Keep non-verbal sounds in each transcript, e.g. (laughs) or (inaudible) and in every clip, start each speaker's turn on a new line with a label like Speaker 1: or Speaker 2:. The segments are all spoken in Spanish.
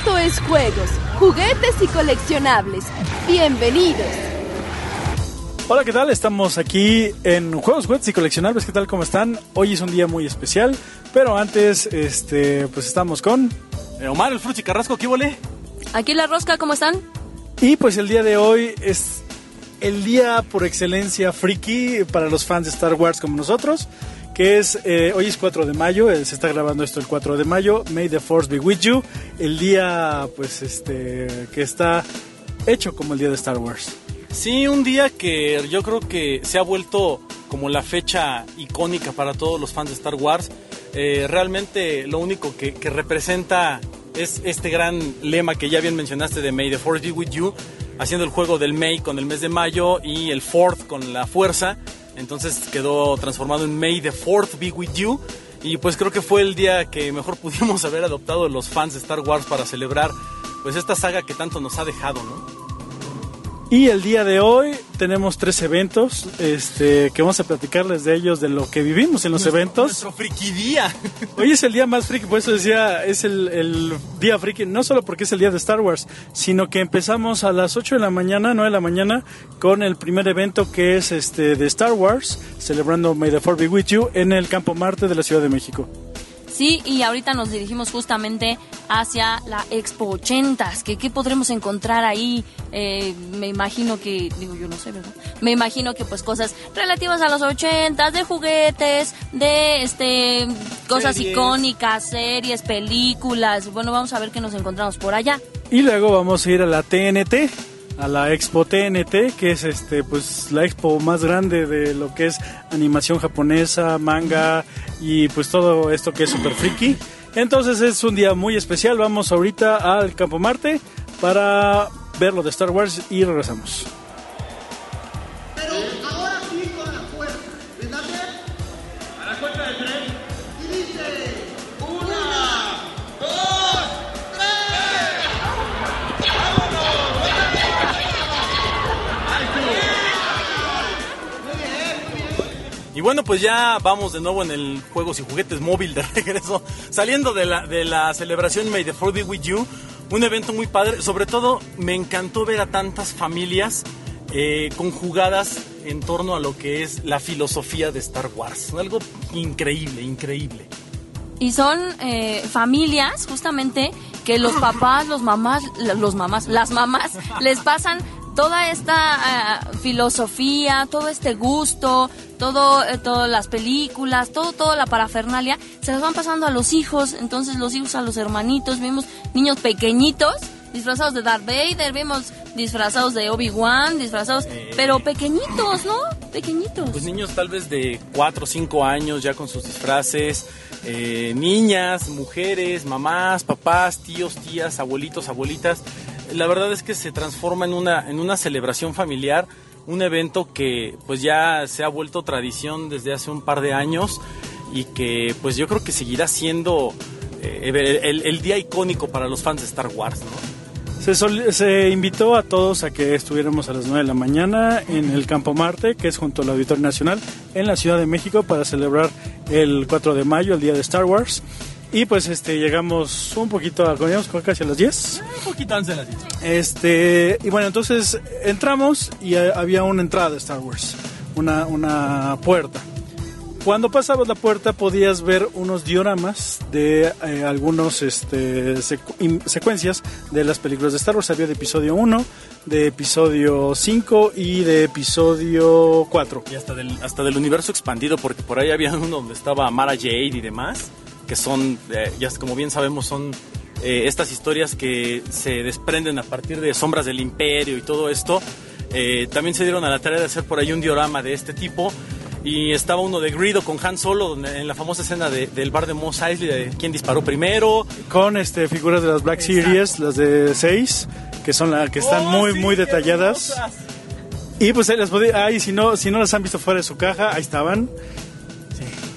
Speaker 1: Esto es juegos, juguetes y coleccionables. Bienvenidos.
Speaker 2: Hola, ¿qué tal? Estamos aquí en Juegos, Juguetes y Coleccionables. ¿Qué tal? ¿Cómo están? Hoy es un día muy especial, pero antes, este, pues estamos con...
Speaker 3: Eh, Omar, el Fruchi Carrasco, ¿qué volé?
Speaker 4: Aquí la rosca, ¿cómo están?
Speaker 2: Y pues el día de hoy es el día por excelencia friki para los fans de Star Wars como nosotros, que es, eh, hoy es 4 de mayo, eh, se está grabando esto el 4 de mayo, May the Force be with you, el día pues este que está hecho como el día de Star Wars.
Speaker 3: Sí, un día que yo creo que se ha vuelto como la fecha icónica para todos los fans de Star Wars. Eh, realmente lo único que, que representa es este gran lema que ya bien mencionaste de May the Force be with you, haciendo el juego del May con el mes de mayo y el Fourth con la fuerza. Entonces quedó transformado en May the Fourth be with you. Y pues creo que fue el día que mejor (laughs) pudimos haber adoptado los fans de Star Wars para celebrar pues esta saga que tanto nos ha dejado, ¿no?
Speaker 2: Y el día de hoy tenemos tres eventos este, que vamos a platicarles de ellos, de lo que vivimos en los eventos.
Speaker 3: Nuestro friki día.
Speaker 2: Hoy es el día más friki, por eso decía, es el, el, día friki, no solo porque es el día de Star Wars, sino que empezamos a las 8 de la mañana, 9 de la mañana, con el primer evento que es este de Star Wars, celebrando May the Fourth be with you, en el Campo Marte de la Ciudad de México.
Speaker 4: Sí, y ahorita nos dirigimos justamente hacia la Expo 80, que qué podremos encontrar ahí. Eh, me imagino que, digo yo no sé, ¿verdad? Me imagino que pues cosas relativas a los 80, de juguetes, de este cosas
Speaker 3: Series.
Speaker 4: icónicas, series, películas. Bueno, vamos a ver qué nos encontramos por allá.
Speaker 2: Y luego vamos a ir a la TNT, a la Expo TNT, que es este pues la expo más grande de lo que es animación japonesa, manga y pues todo esto que es super friki. Entonces es un día muy especial. Vamos ahorita al Campo Marte para ver lo de Star Wars y regresamos.
Speaker 5: Y
Speaker 3: bueno, pues ya vamos de nuevo en el Juegos y Juguetes móvil de (laughs) regreso, saliendo de la, de la celebración May the Fourth be with you, un evento muy padre, sobre todo me encantó ver a tantas familias eh, conjugadas en torno a lo que es la filosofía de Star Wars, algo increíble, increíble.
Speaker 4: Y son eh, familias justamente que los (laughs) papás, los mamás, los mamás, las mamás les pasan toda esta eh, filosofía, todo este gusto, todo, eh, todas las películas, todo, toda la parafernalia, se las van pasando a los hijos, entonces los hijos a los hermanitos, vemos niños pequeñitos disfrazados de Darth Vader, vemos disfrazados de Obi-Wan, disfrazados, pero pequeñitos, ¿no? Pequeñitos.
Speaker 3: Pues niños tal vez de 4 o 5 años ya con sus disfraces, eh, niñas, mujeres, mamás, papás, tíos, tías, abuelitos, abuelitas. La verdad es que se transforma en una, en una celebración familiar, un evento que pues ya se ha vuelto tradición desde hace un par de años y que pues yo creo que seguirá siendo eh, el, el- día icónico para los fans de Star Wars, ¿no?
Speaker 2: Se, sol- se invitó a todos a que estuviéramos a las 9 de la mañana en el Campo Marte, que es junto al Auditorio Nacional, en la Ciudad de México, para celebrar el 4 de mayo, el día de Star Wars. Y pues este llegamos un poquito, llegamos casi a las 10.
Speaker 3: Un poquito antes de las 10.
Speaker 2: Este, y bueno, entonces entramos y eh, había una entrada de Star Wars, una, una puerta. Cuando pasabas la puerta podías ver unos dioramas de eh, algunos este, secu- secuencias de las películas de Star Wars. Había de episodio 1, de episodio 5 y de episodio 4.
Speaker 3: Y hasta del, hasta del universo expandido, porque por ahí había (laughs) uno donde estaba Mara Jade y demás, que son, eh, ya como bien sabemos, son eh, estas historias que se desprenden a partir de Sombras del Imperio y todo esto. Eh, también se dieron a la tarea de hacer por ahí un diorama de este tipo. Y estaba uno de Greedo con Han Solo, donde- en la famosa escena de- del bar de Mos Eisley, de quién disparó primero.
Speaker 2: Con este, figuras de las Black Series, las de 6, que son las que están
Speaker 3: Oh,
Speaker 2: muy,
Speaker 3: sí,
Speaker 2: muy detalladas. Y pues ahí las podía, ahí si no, si no las han visto fuera de su caja, ahí estaban.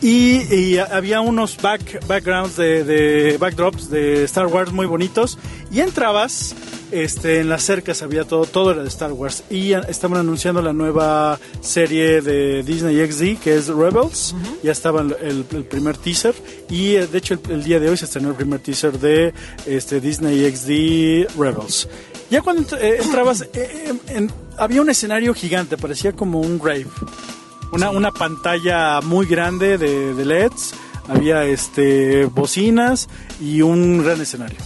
Speaker 2: Y, y había unos back, backgrounds de, de backdrops de Star Wars muy bonitos. Y entrabas este, en las cercas había todo, todo era de Star Wars. Y estaban anunciando la nueva serie de Disney XD, que es Rebels. Ya estaba el, primer teaser. Y eh, de hecho, el, el día de hoy se estrenó el primer teaser de este, Disney XD Rebels. Ya cuando eh, entrabas, eh, en- había un escenario gigante, parecía como un rave. Una, una pantalla muy grande de, de LEDs, había este bocinas y un gran escenario.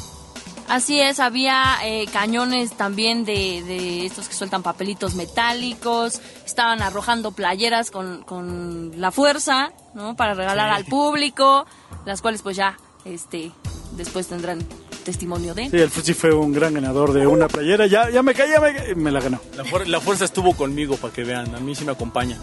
Speaker 4: Así es, había eh, cañones también de, de estos que sueltan papelitos metálicos, estaban arrojando playeras con, con la fuerza, ¿no? Para regalar al público, las cuales pues ya, este, después tendrán testimonio de.
Speaker 2: Sí, el Futsi fue un gran ganador de una playera. Ya, ya me caí, ya me, caí, me la ganó.
Speaker 3: La, fuer- la fuerza estuvo conmigo para que vean, a mí sí me acompaña.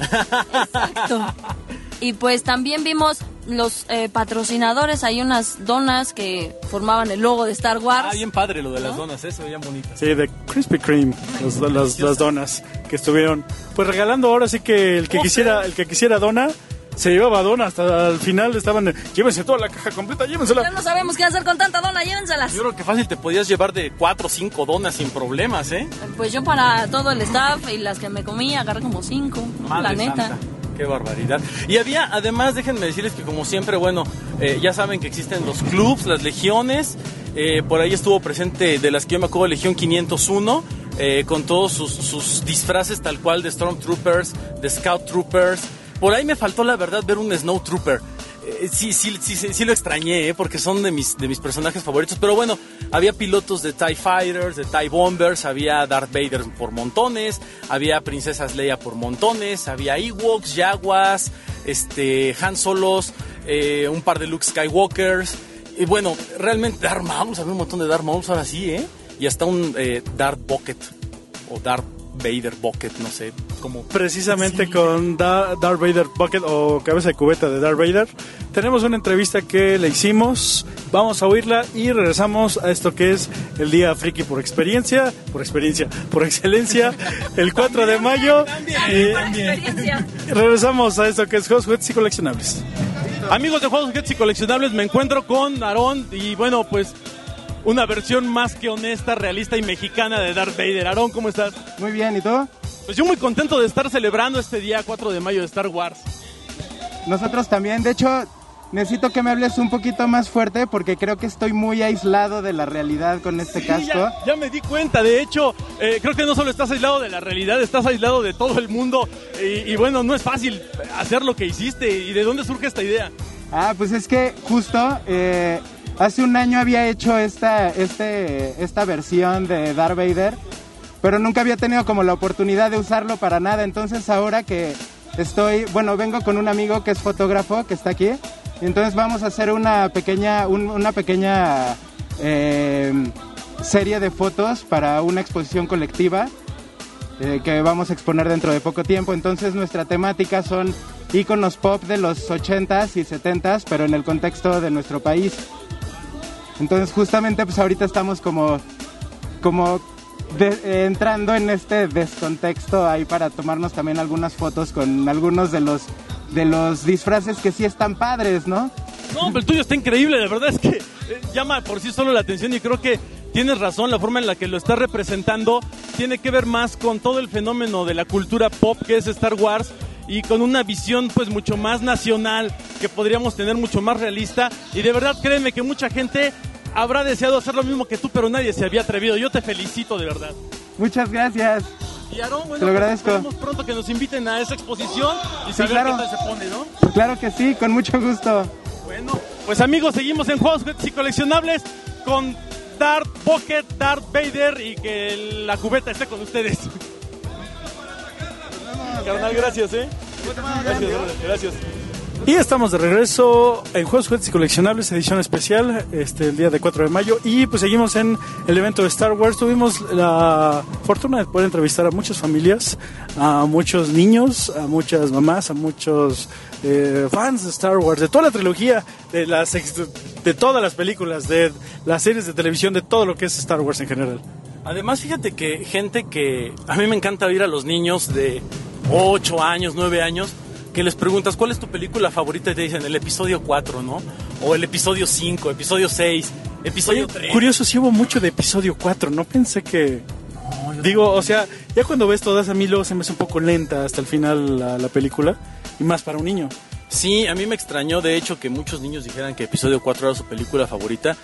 Speaker 4: Y pues también vimos los eh, patrocinadores, hay unas donas que formaban el logo de Star Wars.
Speaker 3: ah, bien padre lo de las donas, eso, bien bonitas.
Speaker 2: Sí, de Krispy Kreme, las, las- las donas que estuvieron pues regalando ahora sí que el que quisiera, el que quisiera dona, se llevaba dona hasta el final estaban, llévense toda la caja completa,
Speaker 4: Ya
Speaker 2: llévensela.
Speaker 4: no sabemos qué hacer con tanta dona, llévenselas.
Speaker 3: Yo creo que fácil te podías llevar de 4 o 5 donas sin problemas, ¿eh?
Speaker 4: Pues yo para todo el staff y las que me comí agarré como cinco, la neta.
Speaker 3: santa. Qué barbaridad. Y había, además, déjenme decirles que como siempre, bueno, eh, ya saben que existen los clubs, las legiones. eh, por ahí estuvo presente, de las que yo me acuerdo, Legión 501, eh, con todos sus, sus disfraces tal cual de Stormtroopers, de Scout Troopers. Por ahí me faltó, la verdad, ver un Snow Trooper. Eh, sí, sí, sí, sí, lo extrañé, eh, porque son de mis, de mis personajes favoritos. Pero bueno, había pilotos de TIE Fighters, de TIE Bombers, había Darth Vader por montones, había princesas Leia por montones, había Ewoks, Jaguars, este, Han Solos, eh, un par de Luke Skywalkers. Y bueno, realmente Darth Maul, había un montón de Darth Maul ahora sí, ¿eh? Y hasta un Darth Bucket, o Darth Vader Bucket, no sé, como...
Speaker 2: Precisamente con Da- Darth Vader Bucket o cabeza de cubeta de Darth Vader, tenemos una entrevista que le hicimos. Vamos a oírla y regresamos a esto que es el día friki por experiencia, por experiencia, por excelencia, (laughs) el 4 de mayo. Y
Speaker 4: Experiencia.
Speaker 2: regresamos a esto que es Juegos, Juguetes y Coleccionables.
Speaker 6: Amigos de Juegos, Juguetes y Coleccionables, me encuentro con Aarón y bueno, pues una versión más que honesta, realista y mexicana de Darth Vader. Aarón, ¿cómo estás?
Speaker 7: Muy bien, ¿y tú?
Speaker 6: Pues yo muy contento de estar celebrando este día 4 de mayo de Star Wars.
Speaker 7: Nosotros también. De hecho, necesito que me hables un poquito más fuerte porque creo que estoy muy aislado de la realidad con este
Speaker 6: Sí,
Speaker 7: casco.
Speaker 6: ya, ya me di cuenta, de hecho, eh, creo que no solo estás aislado de la realidad, estás aislado de todo el mundo y, y bueno, no es fácil hacer lo que hiciste y de dónde surge esta idea.
Speaker 7: Ah, pues es que justo eh, hace un año había hecho esta, este, esta versión de Darth Vader, pero nunca había tenido como la oportunidad de usarlo para nada. Entonces ahora que estoy, bueno, vengo con un amigo que es fotógrafo, que está aquí, entonces vamos a hacer una pequeña, un- una pequeña eh, serie de fotos para una exposición colectiva eh, que vamos a exponer dentro de poco tiempo. Entonces nuestra temática son íconos pop de los 80s y 70s, pero en el contexto de nuestro país. Entonces justamente pues ahorita estamos como, como de- entrando en este descontexto ahí para tomarnos también algunas fotos con algunos de los, de los disfraces que sí están padres, ¿no?
Speaker 6: No, pero el tuyo está increíble, la verdad es que eh, llama por sí solo la atención y creo que tienes razón, la forma en la que lo estás representando tiene que ver más con todo el fenómeno de la cultura pop que es Star Wars y con una visión pues mucho más nacional que podríamos tener mucho más realista y de verdad créeme que mucha gente habrá deseado hacer lo mismo que tú, pero nadie se había atrevido. Yo te felicito de verdad.
Speaker 7: Muchas gracias.
Speaker 6: Y Aarón, bueno,
Speaker 7: Te lo
Speaker 6: pues,
Speaker 7: agradezco.
Speaker 6: pronto que nos inviten a esa exposición y
Speaker 7: Sí,
Speaker 6: saber
Speaker 7: claro.
Speaker 6: qué tal se pone, ¿no?
Speaker 7: Claro que sí, con mucho gusto.
Speaker 6: Bueno, pues amigos, seguimos en Juegos y Coleccionables con Darth Bucket, Darth Vader y que la cubeta esté con ustedes. (laughs) Carnal, gracias, ¿eh? Gracias, gracias.
Speaker 2: Y estamos de regreso en Juegos, Juguetes y Coleccionables, edición especial, este, el día de 4 de mayo. Y pues seguimos en el evento de Star Wars. Tuvimos la fortuna de poder entrevistar a muchas familias, a muchos niños, a muchas mamás, a muchos eh, fans de Star Wars, de toda la trilogía, de, las, ex- de todas las películas, de las series de televisión, de todo lo que es Star Wars en general.
Speaker 3: Además, fíjate que gente que a mí me encanta oír a los niños de 8 años, 9 años, que les preguntas cuál es tu película favorita y te dicen el episodio 4, ¿no? O el episodio 5, episodio 6, episodio
Speaker 2: Oye,
Speaker 3: 3.
Speaker 2: curioso, sí hubo mucho de episodio 4, no pensé que... Digo, o sea, ya cuando ves todas a mí luego se me hace un poco lenta hasta el final la, la película, y más para un niño.
Speaker 3: Sí, a mí me extrañó de hecho que muchos niños dijeran que episodio 4 era su película favorita.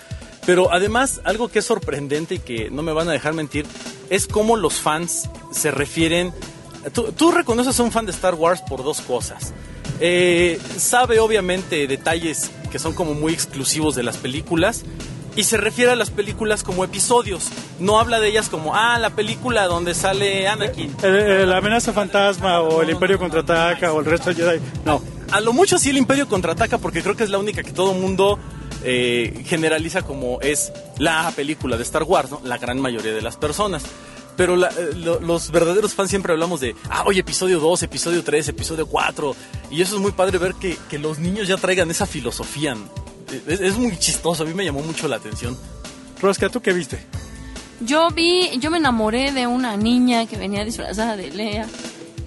Speaker 3: Pero además, algo que es sorprendente y que no me van a dejar mentir, es cómo los fans se refieren... Tú, tú reconoces a un fan de Star Wars por dos cosas. Eh, sabe obviamente detalles que son como muy exclusivos de las películas y se refiere a las películas como episodios. No habla de ellas como, ah, la película donde sale Anakin.
Speaker 2: El- el- la amenaza fantasma o el Imperio contraataca o el resto de Jedi. No,
Speaker 3: A lo mucho sí el Imperio contraataca porque creo que es la única que todo mundo eh, generaliza como es la película de Star Wars, ¿no? La gran mayoría de las personas. Pero la- eh, lo- los verdaderos fans siempre hablamos de, ah, oye, episodio 2, episodio 3, episodio 4. Y eso es muy padre ver que, que los niños ya traigan esa filosofía. Es, es muy chistoso, a mí me llamó mucho la atención.
Speaker 2: Rosca, ¿tú qué viste?
Speaker 4: Yo vi, yo me enamoré de una niña que venía disfrazada de Lea.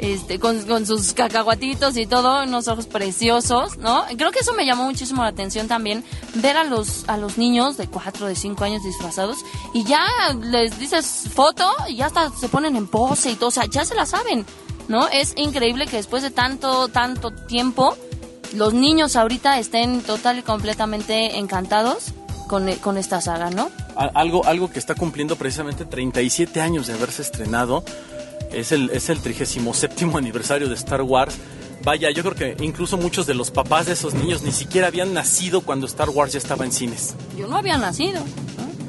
Speaker 4: Este, con, sus cacahuatitos y todo, unos ojos preciosos, ¿no? Creo que eso me llamó muchísimo la atención también, ver a los, a los niños de 4, de 5 años disfrazados y ya les dices foto y ya hasta se ponen en pose y todo, o sea, ya se la saben, ¿no? Es increíble que después de tanto, tanto tiempo, los niños ahorita estén total y completamente encantados con, con esta saga, ¿no?
Speaker 3: Algo, algo que está cumpliendo precisamente 37 años de haberse estrenado. Es el, es el 37 (laughs) aniversario de Star Wars. Vaya, yo creo que incluso muchos de los papás de esos niños ni siquiera habían nacido cuando Star Wars ya estaba en cines.
Speaker 4: Yo no había nacido.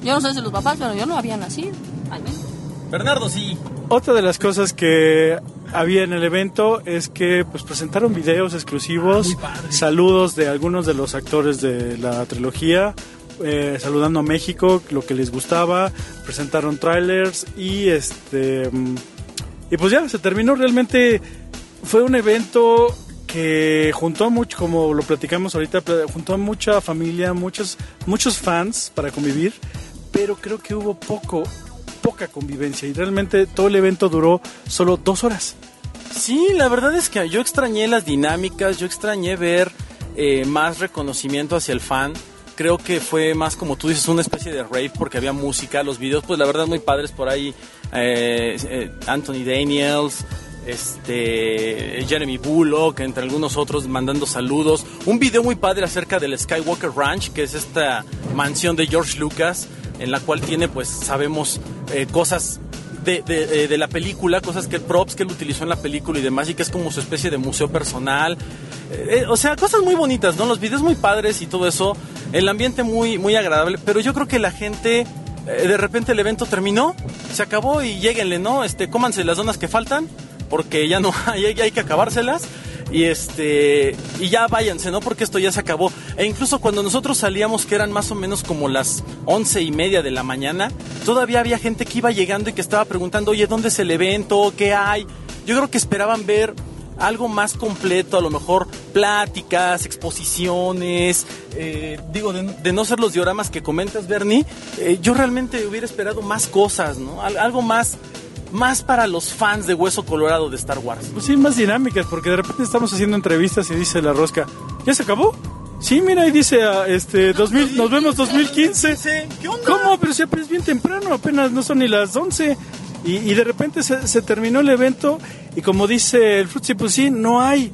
Speaker 4: Yo no sé si los papás, pero yo no había nacido. Al menos.
Speaker 3: Bernardo, sí.
Speaker 2: Otra de las cosas que había en el evento es que pues presentaron videos exclusivos, saludos de algunos de los actores de la trilogía, eh, saludando a México, lo que les gustaba, presentaron trailers y este mm, y pues ya se terminó realmente fue un evento que juntó a mucho, como lo platicamos ahorita, juntó a mucha familia, muchos muchos fans para convivir, pero creo que hubo poco poca convivencia y realmente todo el evento duró solo dos horas.
Speaker 3: Sí, la verdad es que yo extrañé las dinámicas, yo extrañé ver eh, más reconocimiento hacia el fan. Creo que fue más como tú dices, una especie de rave porque había música, los videos, pues la verdad muy padres por ahí. eh, eh, Anthony Daniels, este Jeremy Bullock, entre algunos otros mandando saludos. Un video muy padre acerca del Skywalker Ranch, que es esta mansión de George Lucas, en la cual tiene, pues sabemos, eh, cosas de, eh, de la película, cosas que props que él utilizó en la película y demás, y que es como su especie de museo personal. Eh, eh, o sea, cosas muy bonitas, ¿no? Los videos muy padres y todo eso, el ambiente muy, muy agradable, pero yo creo que la gente, de repente el evento terminó, se acabó y lleguenle, ¿no? Este, cómanse las donas que faltan, porque ya no (laughs) hay, hay que acabárselas. Y este y ya váyanse, ¿no? Porque esto ya se acabó. E incluso cuando nosotros salíamos, que eran más o menos como las once y media de la mañana, todavía había gente que iba llegando y que estaba preguntando, oye, ¿dónde es el evento? ¿Qué hay? Yo creo que esperaban ver algo más completo, a lo mejor pláticas, exposiciones, eh, digo, de, no ser los dioramas que comentas, Bernie, eh, yo realmente hubiera esperado más cosas, ¿no? Al- algo más, más para los fans de Hueso Colorado de Star Wars.
Speaker 2: Pues sí, más dinámicas, porque de repente estamos haciendo entrevistas y dice la rosca, ¿ya se acabó? Sí, mira, ahí dice, ah, este, 2000, nos vemos 2015.
Speaker 3: ¿Qué onda?
Speaker 2: ¿Cómo? Pero si es bien temprano, apenas no son ni las 11. Y, y de repente se, se terminó el evento y como dice el Fruitsy, pues sí, no hay,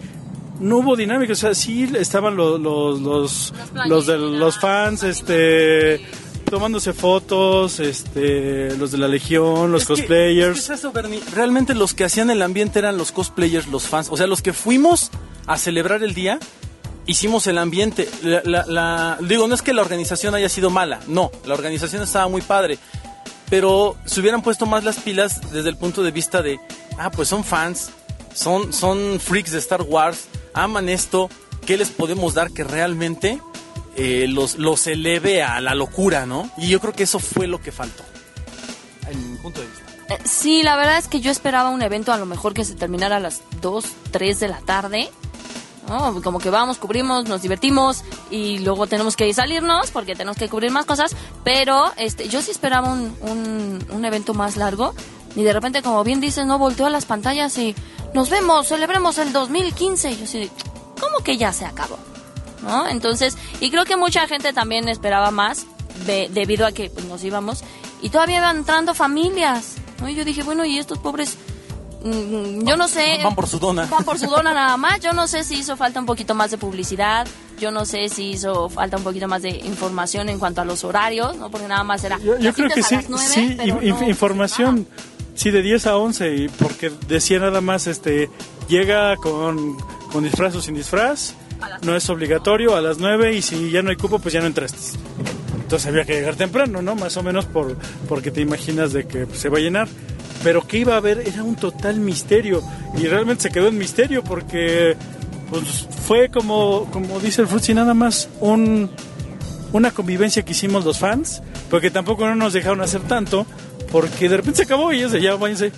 Speaker 2: no hubo dinámica. O sea, sí estaban los, los, los, los de los fans, este, tomándose fotos, este, los de la Legión, los
Speaker 3: Es que-
Speaker 2: cosplayers.
Speaker 3: es que es eso, Bernie. Realmente los que hacían el ambiente eran los cosplayers, los fans. O sea, los que fuimos a celebrar el día, hicimos el ambiente. La, la- la- digo, no es que la organización haya sido mala, no. La organización estaba muy padre. Pero se hubieran puesto más las pilas desde el punto de vista de, ah, pues son fans, son, son freaks de Star Wars, aman esto, ¿qué les podemos dar que realmente eh, los, los eleve a la locura, ¿no? Y yo creo que eso fue lo que faltó, en mi punto de vista.
Speaker 4: Eh, Sí, la verdad es que yo esperaba un evento a lo mejor que se terminara a las 2, 3 de la tarde. ¿no? Como que vamos, cubrimos, nos divertimos y luego tenemos que salirnos porque tenemos que cubrir más cosas. Pero este, yo sí esperaba un, un, un evento más largo y de repente, como bien dices, no volteó a las pantallas y nos vemos, celebremos el 2015. Y yo así, ¿cómo que ya se acabó? ¿No? Entonces, y creo que mucha gente también esperaba más de- debido a que pues, nos íbamos y todavía iban entrando familias. ¿no? Y yo dije, bueno, y estos pobres, mm, yo no sé.
Speaker 3: Van por su dona.
Speaker 4: Van por su dona (laughs) nada más. Yo no sé si hizo falta un poquito más de publicidad. Yo no sé si hizo falta un poquito más de información en cuanto a los horarios, ¿no? Porque nada más era.
Speaker 2: Yo, yo creo que sí,
Speaker 4: a las nueve,
Speaker 2: sí,
Speaker 4: pero
Speaker 2: inf-
Speaker 4: no-
Speaker 2: información, sí, de 10 a 11, y porque decía nada más, este, llega con, con disfraz o sin disfraz, no es obligatorio a las 9 y si ya no hay cupo, pues ya no entraste. Entonces había que llegar temprano, ¿no? Más o menos por, porque te imaginas de que se va a llenar. Pero que iba a haber era un total misterio y realmente se quedó en misterio porque pues fue como, como dice el Fruitsy, nada más un, una convivencia que hicimos los fans, porque tampoco no nos dejaron hacer tanto, porque de repente se acabó y es de ya váyanse,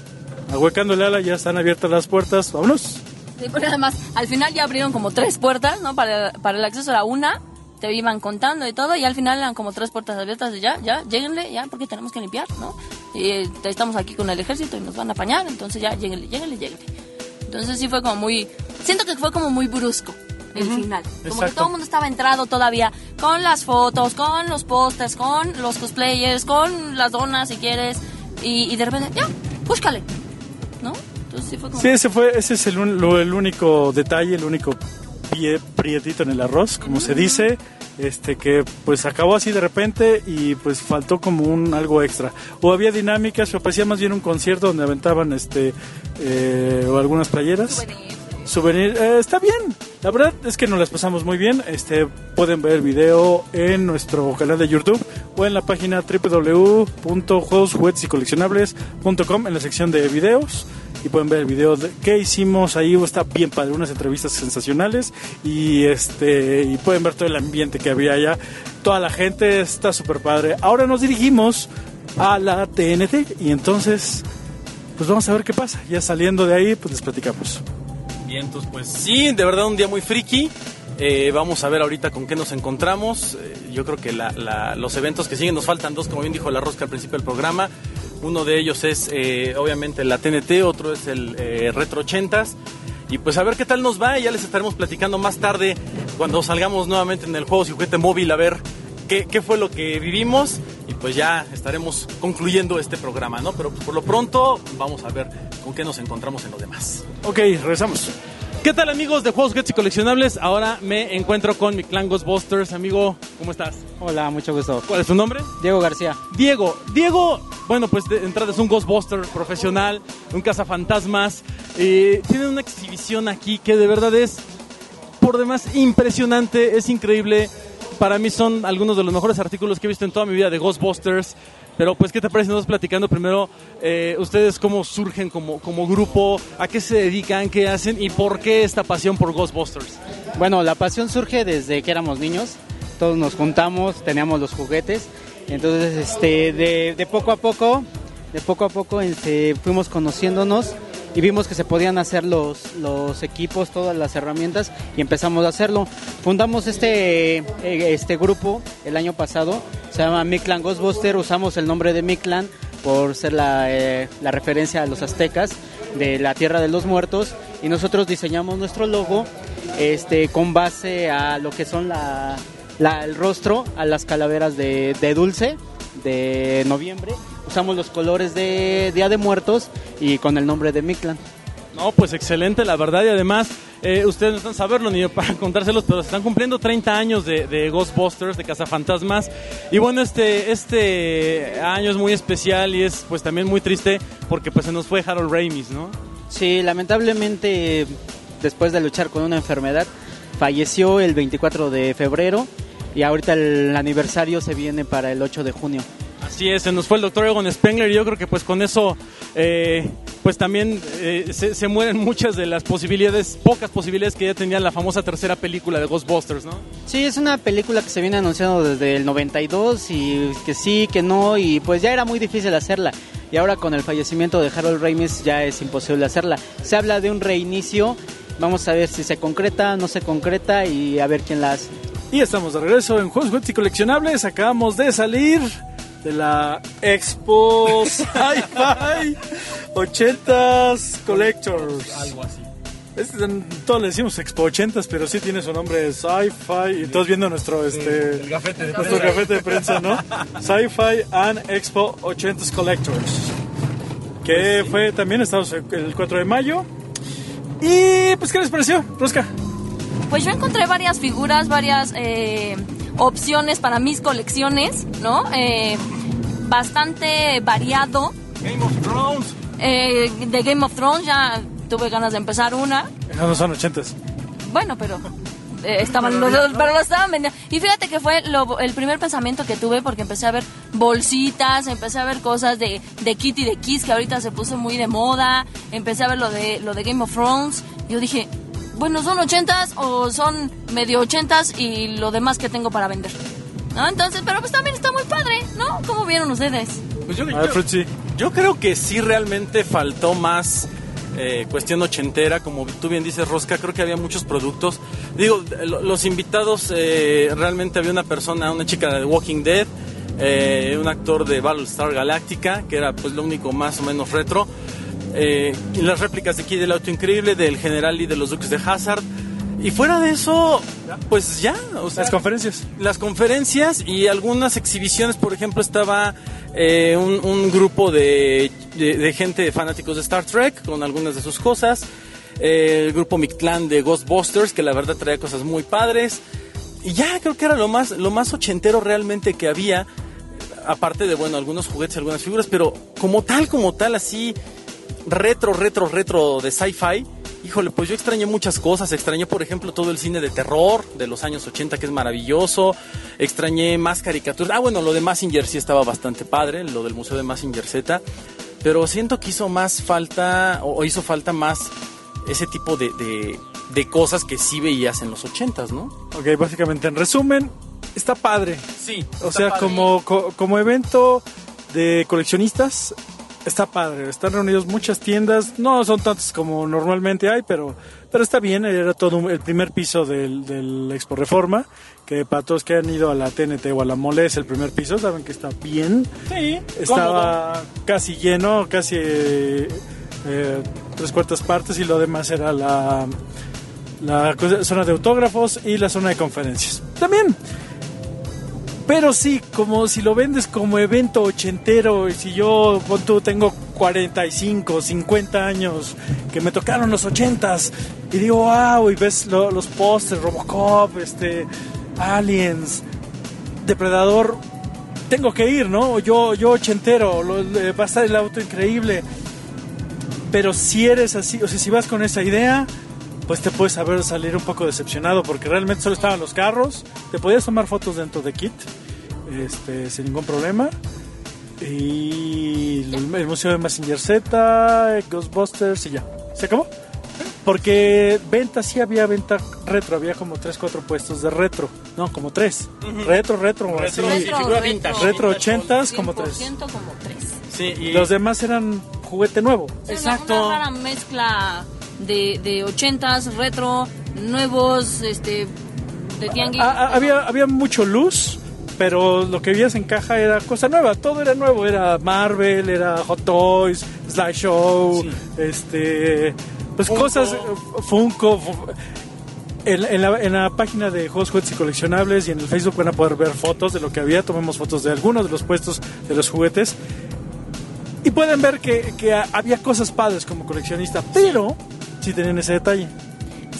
Speaker 2: ahuecando el ala, ya están abiertas las puertas, vámonos. (laughs)
Speaker 4: Sí, porque además al final ya abrieron como tres puertas, ¿no? Para, para el acceso era una, te iban contando y todo, y al final eran como tres puertas abiertas y ya, ya, lléguenle, ya, porque tenemos que limpiar, ¿no? Y eh, estamos aquí con el ejército y nos van a apañar, entonces ya, lléguenle, lléguenle, lléguenle. Entonces sí fue como muy, siento que fue como muy brusco el final. Como que
Speaker 2: exacto.
Speaker 4: todo el mundo estaba entrado todavía con las fotos, con los pósters, con los cosplayers, con las donas si quieres, y, y de repente, ya, búscale, ¿no? Entonces sí fue como...
Speaker 2: Sí, ese fue, ese es el, un- lo- el único detalle, el único pie prietito en el arroz, como se dice, este que pues acabó así de repente y pues faltó como un algo extra. O había dinámicas, o parecía más bien un concierto donde aventaban este eh, o algunas playeras. Souvenir, eh, está bien. La verdad es que nos las pasamos muy bien. Este pueden ver el video en nuestro canal de YouTube o en la página www.juegos, juguetes y coleccionables.com en la sección de videos y pueden ver el video de, que hicimos ahí. Está bien padre, unas entrevistas sensacionales y este y pueden ver todo el ambiente que había allá. Toda la gente está súper padre. Ahora nos dirigimos a la TNT y entonces pues vamos a ver qué pasa. Ya saliendo de ahí, pues les platicamos.
Speaker 3: Bien, pues sí, de verdad un día muy friki. Eh, vamos a ver ahorita con qué nos encontramos. Eh, yo creo que la- los eventos que siguen nos faltan dos, como bien dijo la Rosca al principio del programa. Uno de ellos es eh, obviamente la TNT, otro es el eh, Retro 80s. Y pues a ver qué tal nos va. Ya les estaremos platicando más tarde cuando salgamos nuevamente en el juego juguete móvil a ver qué, qué fue lo que vivimos. Y pues ya estaremos concluyendo este programa, ¿no? Pero pues, por lo pronto vamos a ver con qué nos encontramos en lo demás.
Speaker 2: Ok, regresamos.
Speaker 6: ¿Qué tal amigos de Juegos, Gadgets y Coleccionables? Ahora me encuentro con mi clan Ghostbusters. Amigo, ¿cómo estás?
Speaker 8: Hola, mucho gusto.
Speaker 6: ¿Cuál es tu nombre?
Speaker 8: Diego García.
Speaker 6: Diego. Diego, bueno, pues de entrada es un Ghostbuster profesional, un cazafantasmas. Eh, tiene una exhibición aquí que de verdad es por demás impresionante, es increíble. Para mí son algunos de los mejores artículos que he visto en toda mi vida de Ghostbusters. Pero pues, ¿qué te parece? Nos platicando primero eh, ustedes cómo surgen como, como grupo, a qué se dedican, qué hacen y por qué esta pasión por Ghostbusters.
Speaker 8: Bueno, la pasión surge desde que éramos niños. Todos nos juntamos, teníamos los juguetes. Entonces, este, de, de poco a poco, de poco a poco, este, fuimos conociéndonos y vimos que se podían hacer los, los equipos, todas las herramientas y empezamos a hacerlo. Fundamos este, eh, este grupo el año pasado, se llama Mictlan Ghostbuster, usamos el nombre de Mictlan por ser la, eh, la referencia a los aztecas de la Tierra de los Muertos y nosotros diseñamos nuestro logo este, con base a lo que son la, el rostro, a las calaveras de dulce de noviembre. Usamos los colores de Día de Muertos y con el nombre de Mictlan.
Speaker 6: No, pues excelente, la verdad, y además, eh, ustedes no están saberlo ni para (laughs) contárselos, pero están cumpliendo 30 años de, de Ghostbusters, de Cazafantasmas, y bueno, este, este año es muy especial y es pues también muy triste porque pues se nos fue Harold Ramis, ¿no?
Speaker 8: Sí, lamentablemente, después de luchar con una enfermedad, falleció el 24 de febrero y ahorita el aniversario se viene para el 8 de junio.
Speaker 6: Así es, se nos fue el doctor Egon Spengler y yo creo que pues con eso eh, pues también eh, se, se mueren muchas de las posibilidades, pocas posibilidades que ya tenía la famosa tercera película de Ghostbusters, ¿no?
Speaker 8: Sí, es una película que se viene anunciando desde el 92 y que sí, que no, y pues ya era muy difícil hacerla. Y ahora con el fallecimiento de Harold Ramis ya es imposible hacerla. Se habla de un reinicio, vamos a ver si se concreta, no se concreta y a ver quién la hace.
Speaker 2: Y estamos de regreso en Juegos, Juguetes y Coleccionables. Acabamos de salir de la Expo (laughs) Sci-Fi 80s Collectors.
Speaker 3: Algo así.
Speaker 2: Es- todos le decimos Expo 80s, pero sí tiene su nombre Sci-Fi. Y todos viendo nuestro este
Speaker 3: El gafete de
Speaker 2: nuestro gafete de prensa, ¿no? Sci-Fi and Expo 80s Collectors. Que fue también Estados el 4 de mayo. Y pues, ¿qué les pareció, Rosca?
Speaker 4: Pues yo encontré varias figuras, varias eh, opciones para mis colecciones, ¿no? Eh, bastante variado.
Speaker 3: Game of Thrones.
Speaker 4: Eh, de Game of Thrones ya tuve ganas de empezar una.
Speaker 2: No, no son 80s.
Speaker 4: Bueno, pero eh, estaban los, pero lo estaban vendiendo. Y fíjate que fue lo- el primer pensamiento que tuve porque empecé a ver bolsitas, empecé a ver cosas de, de Kitty de Kiss que ahorita se puso muy de moda, empecé a ver lo de lo de Game of Thrones. Yo dije, bueno, son ochentas o son medio ochentas y lo demás que tengo para vender. ¿No? Entonces, pero pues también está muy padre, ¿no? ¿Cómo vieron ustedes?
Speaker 3: Pues yo, creo que sí realmente faltó más eh, cuestión ochentera, como tú bien dices, Rosca, creo que había muchos productos. Digo, lo- los invitados, eh, realmente había una persona, una chica de Walking Dead, eh, un actor de Battlestar Galactica, que era pues lo único más o menos retro, eh, las réplicas de aquí del Auto Increíble, del General y de los Duques de Hazard. Y fuera de eso, pues ya, o sea,
Speaker 2: Las conferencias.
Speaker 3: las conferencias y algunas exhibiciones, por ejemplo, estaba eh, un, un grupo de, de- de gente fanáticos de Star Trek con algunas de sus cosas, eh, el grupo Mictlán de Ghostbusters, que la verdad traía cosas muy padres, y ya creo que era lo más, lo más ochentero realmente que había, aparte de, bueno, algunos juguetes, algunas figuras, pero como tal, como tal, así, retro, retro, retro de sci-fi. Híjole, pues yo extrañé muchas cosas. Extrañé, por ejemplo, todo el cine de terror de los años 80, que es maravilloso. Extrañé más caricaturas. Ah, bueno, lo de Massinger sí estaba bastante padre, lo del Museo de Massinger Z. Pero siento que hizo más falta, o hizo falta más ese tipo de, de- de cosas que sí veías en los 80, ¿no?
Speaker 2: Ok, básicamente, en resumen, está padre.
Speaker 3: Sí.
Speaker 2: O sea, como, co- como evento de coleccionistas, está padre. Están reunidos muchas tiendas. No son tantas como normalmente hay, pero, pero está bien. Era todo el primer piso del, del Expo Reforma. Que para todos que han ido a la TNT o a la Mole es el primer piso, saben que está bien.
Speaker 3: Sí,
Speaker 2: Estaba casi lleno, casi eh, tres cuartas partes y lo demás era la, la zona de autógrafos y la zona de conferencias. También. Pero sí, como si lo vendes como evento ochentero, y si yo pon tú, tengo 45, 50 años, que me tocaron los ochentas, y digo, wow, y ves lo- los pósters, Robocop, este, Aliens, Depredador, tengo que ir, ¿no? Yo, yo ochentero, lo- va a estar el auto increíble. Pero si eres así, o sea, si vas con esa idea, pues te puedes saber salir un poco decepcionado porque realmente solo estaban los carros, te podías tomar fotos dentro de Kit, este, sin ningún problema. Y el, el Museo de Massinger Z, Ghostbusters y ya. ¿Se acabó? Porque venta, sí había venta retro, había como 3, 4 puestos de retro. No, como 3. Retro, retro, así.
Speaker 3: Retro, figura vintage.
Speaker 2: Retro 80 como 3.
Speaker 4: 100% como tres.
Speaker 3: Sí, y
Speaker 2: Los demás eran juguete nuevo.
Speaker 3: Exacto.
Speaker 4: Una, una rara mezcla de, de 80s, retro, nuevos, este, de tianguis.
Speaker 2: Ah, ah, había, había mucho luz, pero lo que veías en caja era cosa nueva, todo era nuevo, era Marvel, era Hot Toys, Slideshow, este, pues cosas, eh, Funko. Fu- En, en la, en la página de Juegos, Juguetes y Coleccionables y en el Facebook van a poder ver fotos de lo que había. Tomemos fotos de algunos de los puestos de los juguetes. Y pueden ver que, que a- había cosas padres como coleccionista, pero sí tenían ese detalle.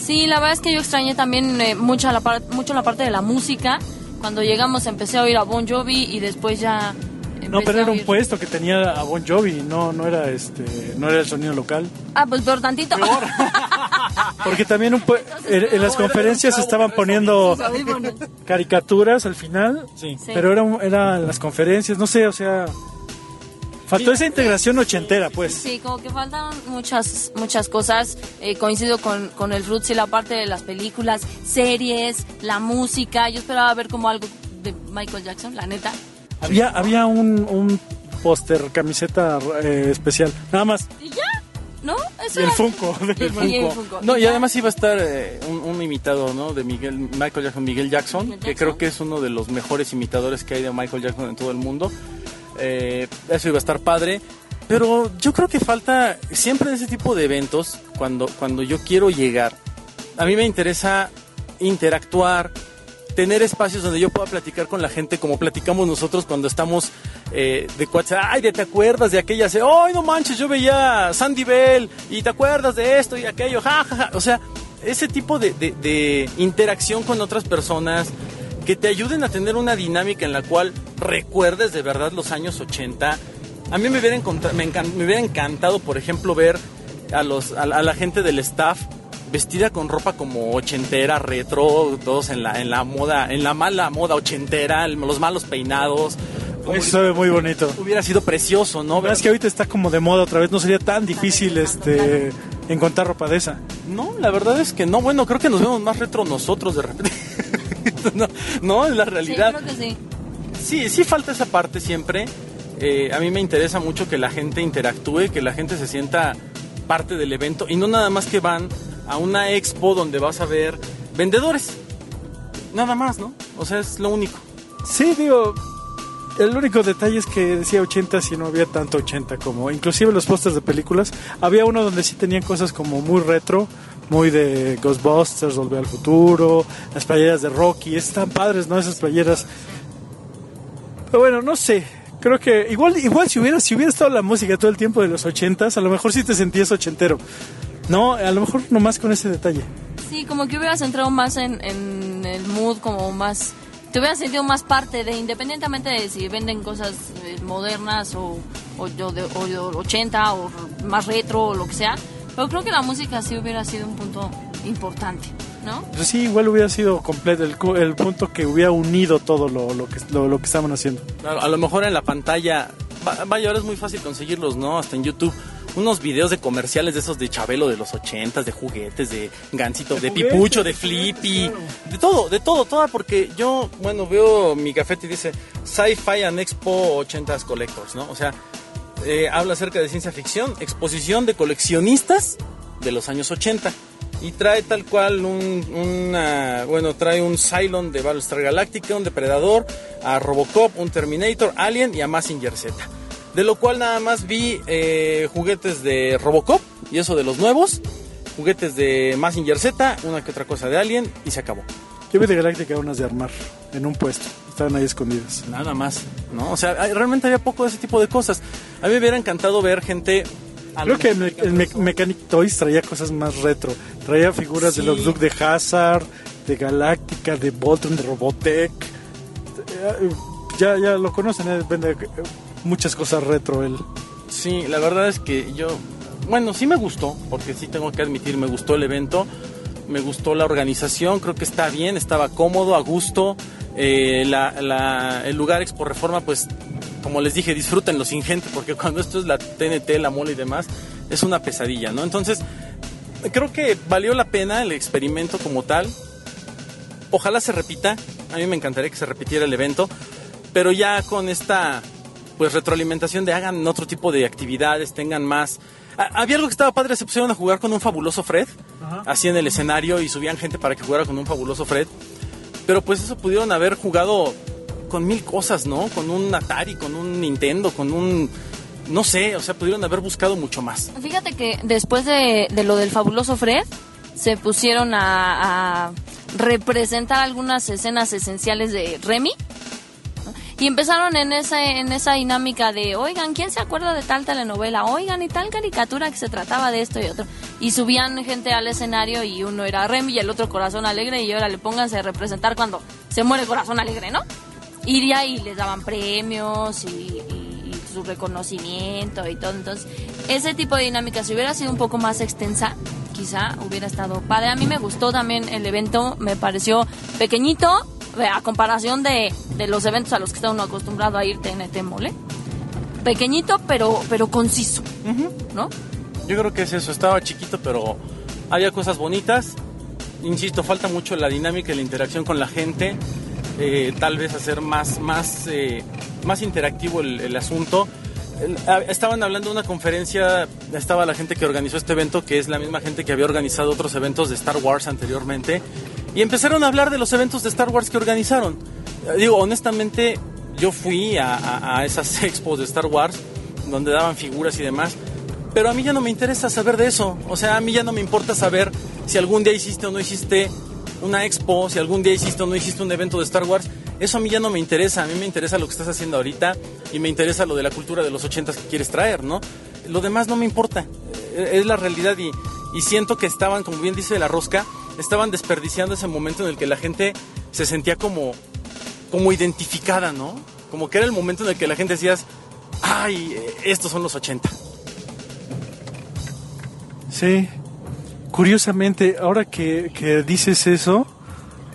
Speaker 4: Sí, la verdad es que yo extrañé también eh, mucho, la mucho la parte de la música. Cuando llegamos empecé a oír a Bon Jovi y después ya...
Speaker 2: No, pero era un puesto que tenía a Bon Jovi, no, no era este, no era el sonido local.
Speaker 4: Ah, pues peor tantito. (laughs)
Speaker 2: Porque también un en, en las conferencias estaban poniendo caricaturas al final,
Speaker 3: Sí.
Speaker 2: Pero era, era las conferencias, no sé, o sea, faltó esa integración ochentera, pues.
Speaker 4: Sí, como que faltan muchas muchas cosas. Eh, coincido con, con el Roots y la parte de las películas, series, la música. Yo esperaba ver como algo de Michael Jackson, la neta.
Speaker 2: Había, había un, un póster, camiseta eh, especial, nada más.
Speaker 4: Y ya, ¿no? Eso
Speaker 2: Y el Funko.
Speaker 4: Y- y el Funko.
Speaker 3: No, y
Speaker 4: ya.
Speaker 3: además iba a estar eh, un, un imitado, ¿no? De Miguel, Michael Jackson, Miguel Jackson, que
Speaker 4: Jackson.
Speaker 3: creo que es uno de los mejores imitadores que hay de Michael Jackson en todo el mundo. Eh, eso iba a estar padre. Pero yo creo que falta siempre en ese tipo de eventos, cuando, cuando yo quiero llegar, a mí me interesa interactuar, tener espacios donde yo pueda platicar con la gente como platicamos nosotros cuando estamos eh, de WhatsApp, ay, te acuerdas de aquella, ay, no manches, yo veía Sandy Bell y te acuerdas de esto y aquello, ja, ja. O sea, ese tipo de interacción con otras personas que te ayuden a tener una dinámica en la cual recuerdes de verdad los años 80. A mí me hubiera, me encan- me hubiera encantado, por ejemplo, ver a, los, a, la- a la gente del staff vestida con ropa como ochentera, retro, todos en la, en la moda, en la mala moda ochentera, el- los malos peinados.
Speaker 2: Eso ve muy bonito.
Speaker 3: hubiera sido precioso, ¿no?
Speaker 2: Es que ahorita está como de moda otra vez, no sería tan difícil este encontrar ropa de esa.
Speaker 3: No, la verdad es que no. Bueno, creo que nos vemos más retro nosotros de repente. (laughs) no, no, es la
Speaker 4: Sí,
Speaker 3: realidad.
Speaker 4: creo que sí.
Speaker 3: Sí, sí falta esa parte siempre. Eh, a mí me interesa mucho que la gente interactúe, que la gente se sienta parte del evento y no nada más que van a una expo donde vas a ver vendedores. Nada más, ¿no? O sea, es lo único.
Speaker 2: Sí, digo, el único detalle es que decía 80 si no había tanto 80 como, inclusive los pósters de películas, había uno donde sí tenían cosas como muy retro, muy de Ghostbusters, Volver al Futuro, las playeras de Rocky, están padres, ¿no? Esas playeras. Pero bueno, no sé. Creo que igual igual si hubiera si hubiera estado la música todo el tiempo de los 80s, a lo mejor sí te sentías ochentero. No, a lo mejor nomás con ese detalle.
Speaker 4: Sí, como que hubieras entrado más en, en el mood, como más... Te hubieras sentido más parte de, independientemente de si venden cosas eh, modernas o, o, o de 80 o más retro o lo que sea. Pero creo que la música sí hubiera sido un punto importante, ¿no?
Speaker 2: Pues sí, igual hubiera sido completo el, el punto que hubiera unido todo lo, lo que lo, lo que estaban haciendo.
Speaker 3: Claro, a lo mejor en la pantalla, va- vaya, ahora es muy fácil conseguirlos, ¿no? Hasta en YouTube. Unos videos de comerciales de esos de Chabelo de los ochentas, de juguetes, de Gansito, de,
Speaker 2: juguetes,
Speaker 3: Pipucho, de Flippy, de todo, de todo, toda, porque yo, bueno, veo mi cafete y dice Sci-Fi and Expo 80s Collectors, ¿no? O sea, eh, habla acerca de ciencia ficción, exposición de coleccionistas de los años 80. Y trae tal cual un, bueno, trae un Cylon de Battlestar Galactica, un Depredador, a Robocop, un Terminator, Alien y a Massinger Z. De lo cual nada más vi eh, juguetes de Robocop, y eso de los nuevos, juguetes de Massinger Z, una que otra cosa de Alien, y se acabó.
Speaker 2: Vi de Galáctica unas de armar en un puesto. Estaban ahí escondidas.
Speaker 3: Nada más, ¿no? O sea, hay- realmente había poco de ese tipo de cosas. A mí me hubiera encantado ver gente...
Speaker 2: Creo que me- el Me- Mechanic Toys traía cosas más retro. Traía figuras de los Duke de Hazard, de Galáctica, de Voltron, de Robotech. Eh, Ya, ya lo conocen, eh, vende eh, muchas cosas retro él.
Speaker 3: Sí, la verdad es que yo, bueno, sí me gustó, porque sí tengo que admitir, me gustó el evento, me gustó la organización, creo que está bien, estaba cómodo, a gusto. Eh, el lugar Expo Reforma, pues, como les dije, disfrútenlo sin gente, porque (laughs) cuando esto es la TNT, la mole y demás, es una pesadilla, ¿no? Entonces, creo que valió la pena el experimento como tal. Ojalá se repita, a mí me encantaría que se repitiera el evento, pero ya con esta pues retroalimentación de hagan otro tipo de actividades, tengan más. Ah, Había algo que estaba padre, se pusieron a jugar con un fabuloso Fred, así en el escenario y subían gente para que jugara con un fabuloso Fred. Pero pues eso pudieron haber jugado con mil cosas, ¿no? Con un Atari, con un Nintendo, con un no sé, o sea, pudieron haber buscado mucho más.
Speaker 4: Fíjate que después de, de lo del fabuloso Fred, se pusieron a, a representar algunas escenas esenciales de Remy. Y empezaron en esa, en esa dinámica de, oigan, ¿quién se acuerda de tal telenovela? Oigan, y tal caricatura que se trataba de esto y otro. Y subían gente al escenario y uno era Remy y el otro Corazón Alegre y ahora le pónganse a representar cuando se muere Corazón Alegre, ¿no? Iría y les daban premios y, y- su reconocimiento y todo. Entonces, ese tipo de dinámica, si hubiera sido un poco más extensa, quizá hubiera estado padre. A mí me gustó también el evento, me pareció pequeñito a comparación de, de los eventos a los que está uno acostumbrado a ir TNT Mole. Pequeñito, pero, pero conciso, ¿no?
Speaker 3: Yo creo que es eso, estaba chiquito, pero había cosas bonitas. Insisto, falta mucho la dinámica y la interacción con la gente. eh, tal vez hacer más, más, eh, más interactivo el, el asunto. El- ah, estaban hablando de una conferencia, estaba la gente que organizó este evento, que es la misma gente que había organizado otros eventos de Star Wars anteriormente, y empezaron a hablar de los eventos de Star Wars que organizaron. Eh, Digo, honestamente, yo fui a, a- esas (laughs) expos de Star Wars, donde daban figuras y demás, pero a mí ya no me interesa saber de eso. O sea, a mí ya no me importa saber si algún día hiciste o no hiciste una expo, si algún día hiciste o no hiciste un evento de Star Wars. Eso a mí ya no me interesa. A mí me interesa lo que estás haciendo ahorita y me interesa lo de la cultura de los ochentas que quieres traer, ¿no? Lo demás no me importa. Eh, Es la realidad y siento que estaban, como bien dice la rosca, estaban desperdiciando ese momento en el que la gente se sentía como, como identificada, ¿no? Como que era el momento en el que la gente decías, ay, estos son los 80.
Speaker 2: Sí. Curiosamente, ahora que, que dices eso,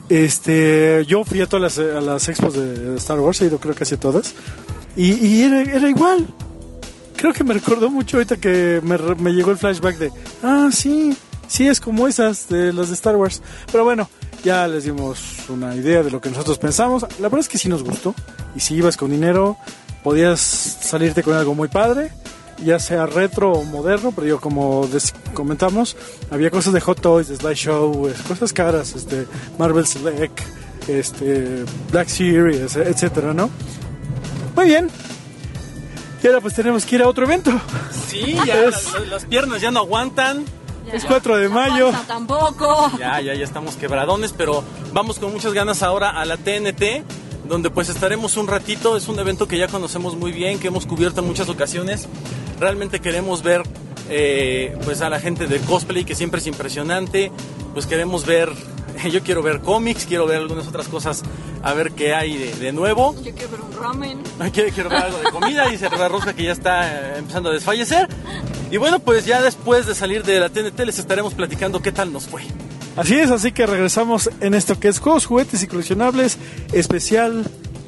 Speaker 2: este, yo fui a todas las, expos de Star Wars, he ido creo que casi todas, y, era, era igual. Creo que me recordó mucho ahorita que me, me llegó el flashback de, ah, sí, sí es como esas de las de Star Wars. Pero bueno, ya les dimos una idea de lo que nosotros pensamos. La verdad es que sí nos gustó, y si ibas con dinero, podías salirte con algo muy padre ya sea retro o moderno, pero yo como comentamos, había cosas de Hot Toys, de Slideshow, cosas caras, este, Marvel Select, este, Black Series, etcétera, ¿no? Muy bien. Y ahora pues tenemos que ir a otro evento.
Speaker 3: Sí, ya las, las piernas ya no aguantan.
Speaker 2: Es 4 de mayo.
Speaker 4: Aguanta tampoco.
Speaker 3: Ya, ya, ya estamos quebradones, pero vamos con muchas ganas ahora a la TNT, donde pues estaremos un ratito. Es un evento que ya conocemos muy bien, que hemos cubierto en muchas ocasiones. Realmente queremos ver eh, pues a la gente de cosplay, que siempre es impresionante. Pues queremos ver, (laughs) yo quiero ver cómics, quiero ver algunas otras cosas, a ver qué hay de, de nuevo.
Speaker 4: Yo quiero ver un ramen. (laughs)
Speaker 3: Quiero, quiero ver algo de comida, dice la Rosca que ya está eh, empezando a desfallecer. Y bueno, pues ya después de salir de la TNT les estaremos platicando qué tal nos fue.
Speaker 2: Así es, así que regresamos en esto que es Juegos, Juguetes y Coleccionables, especial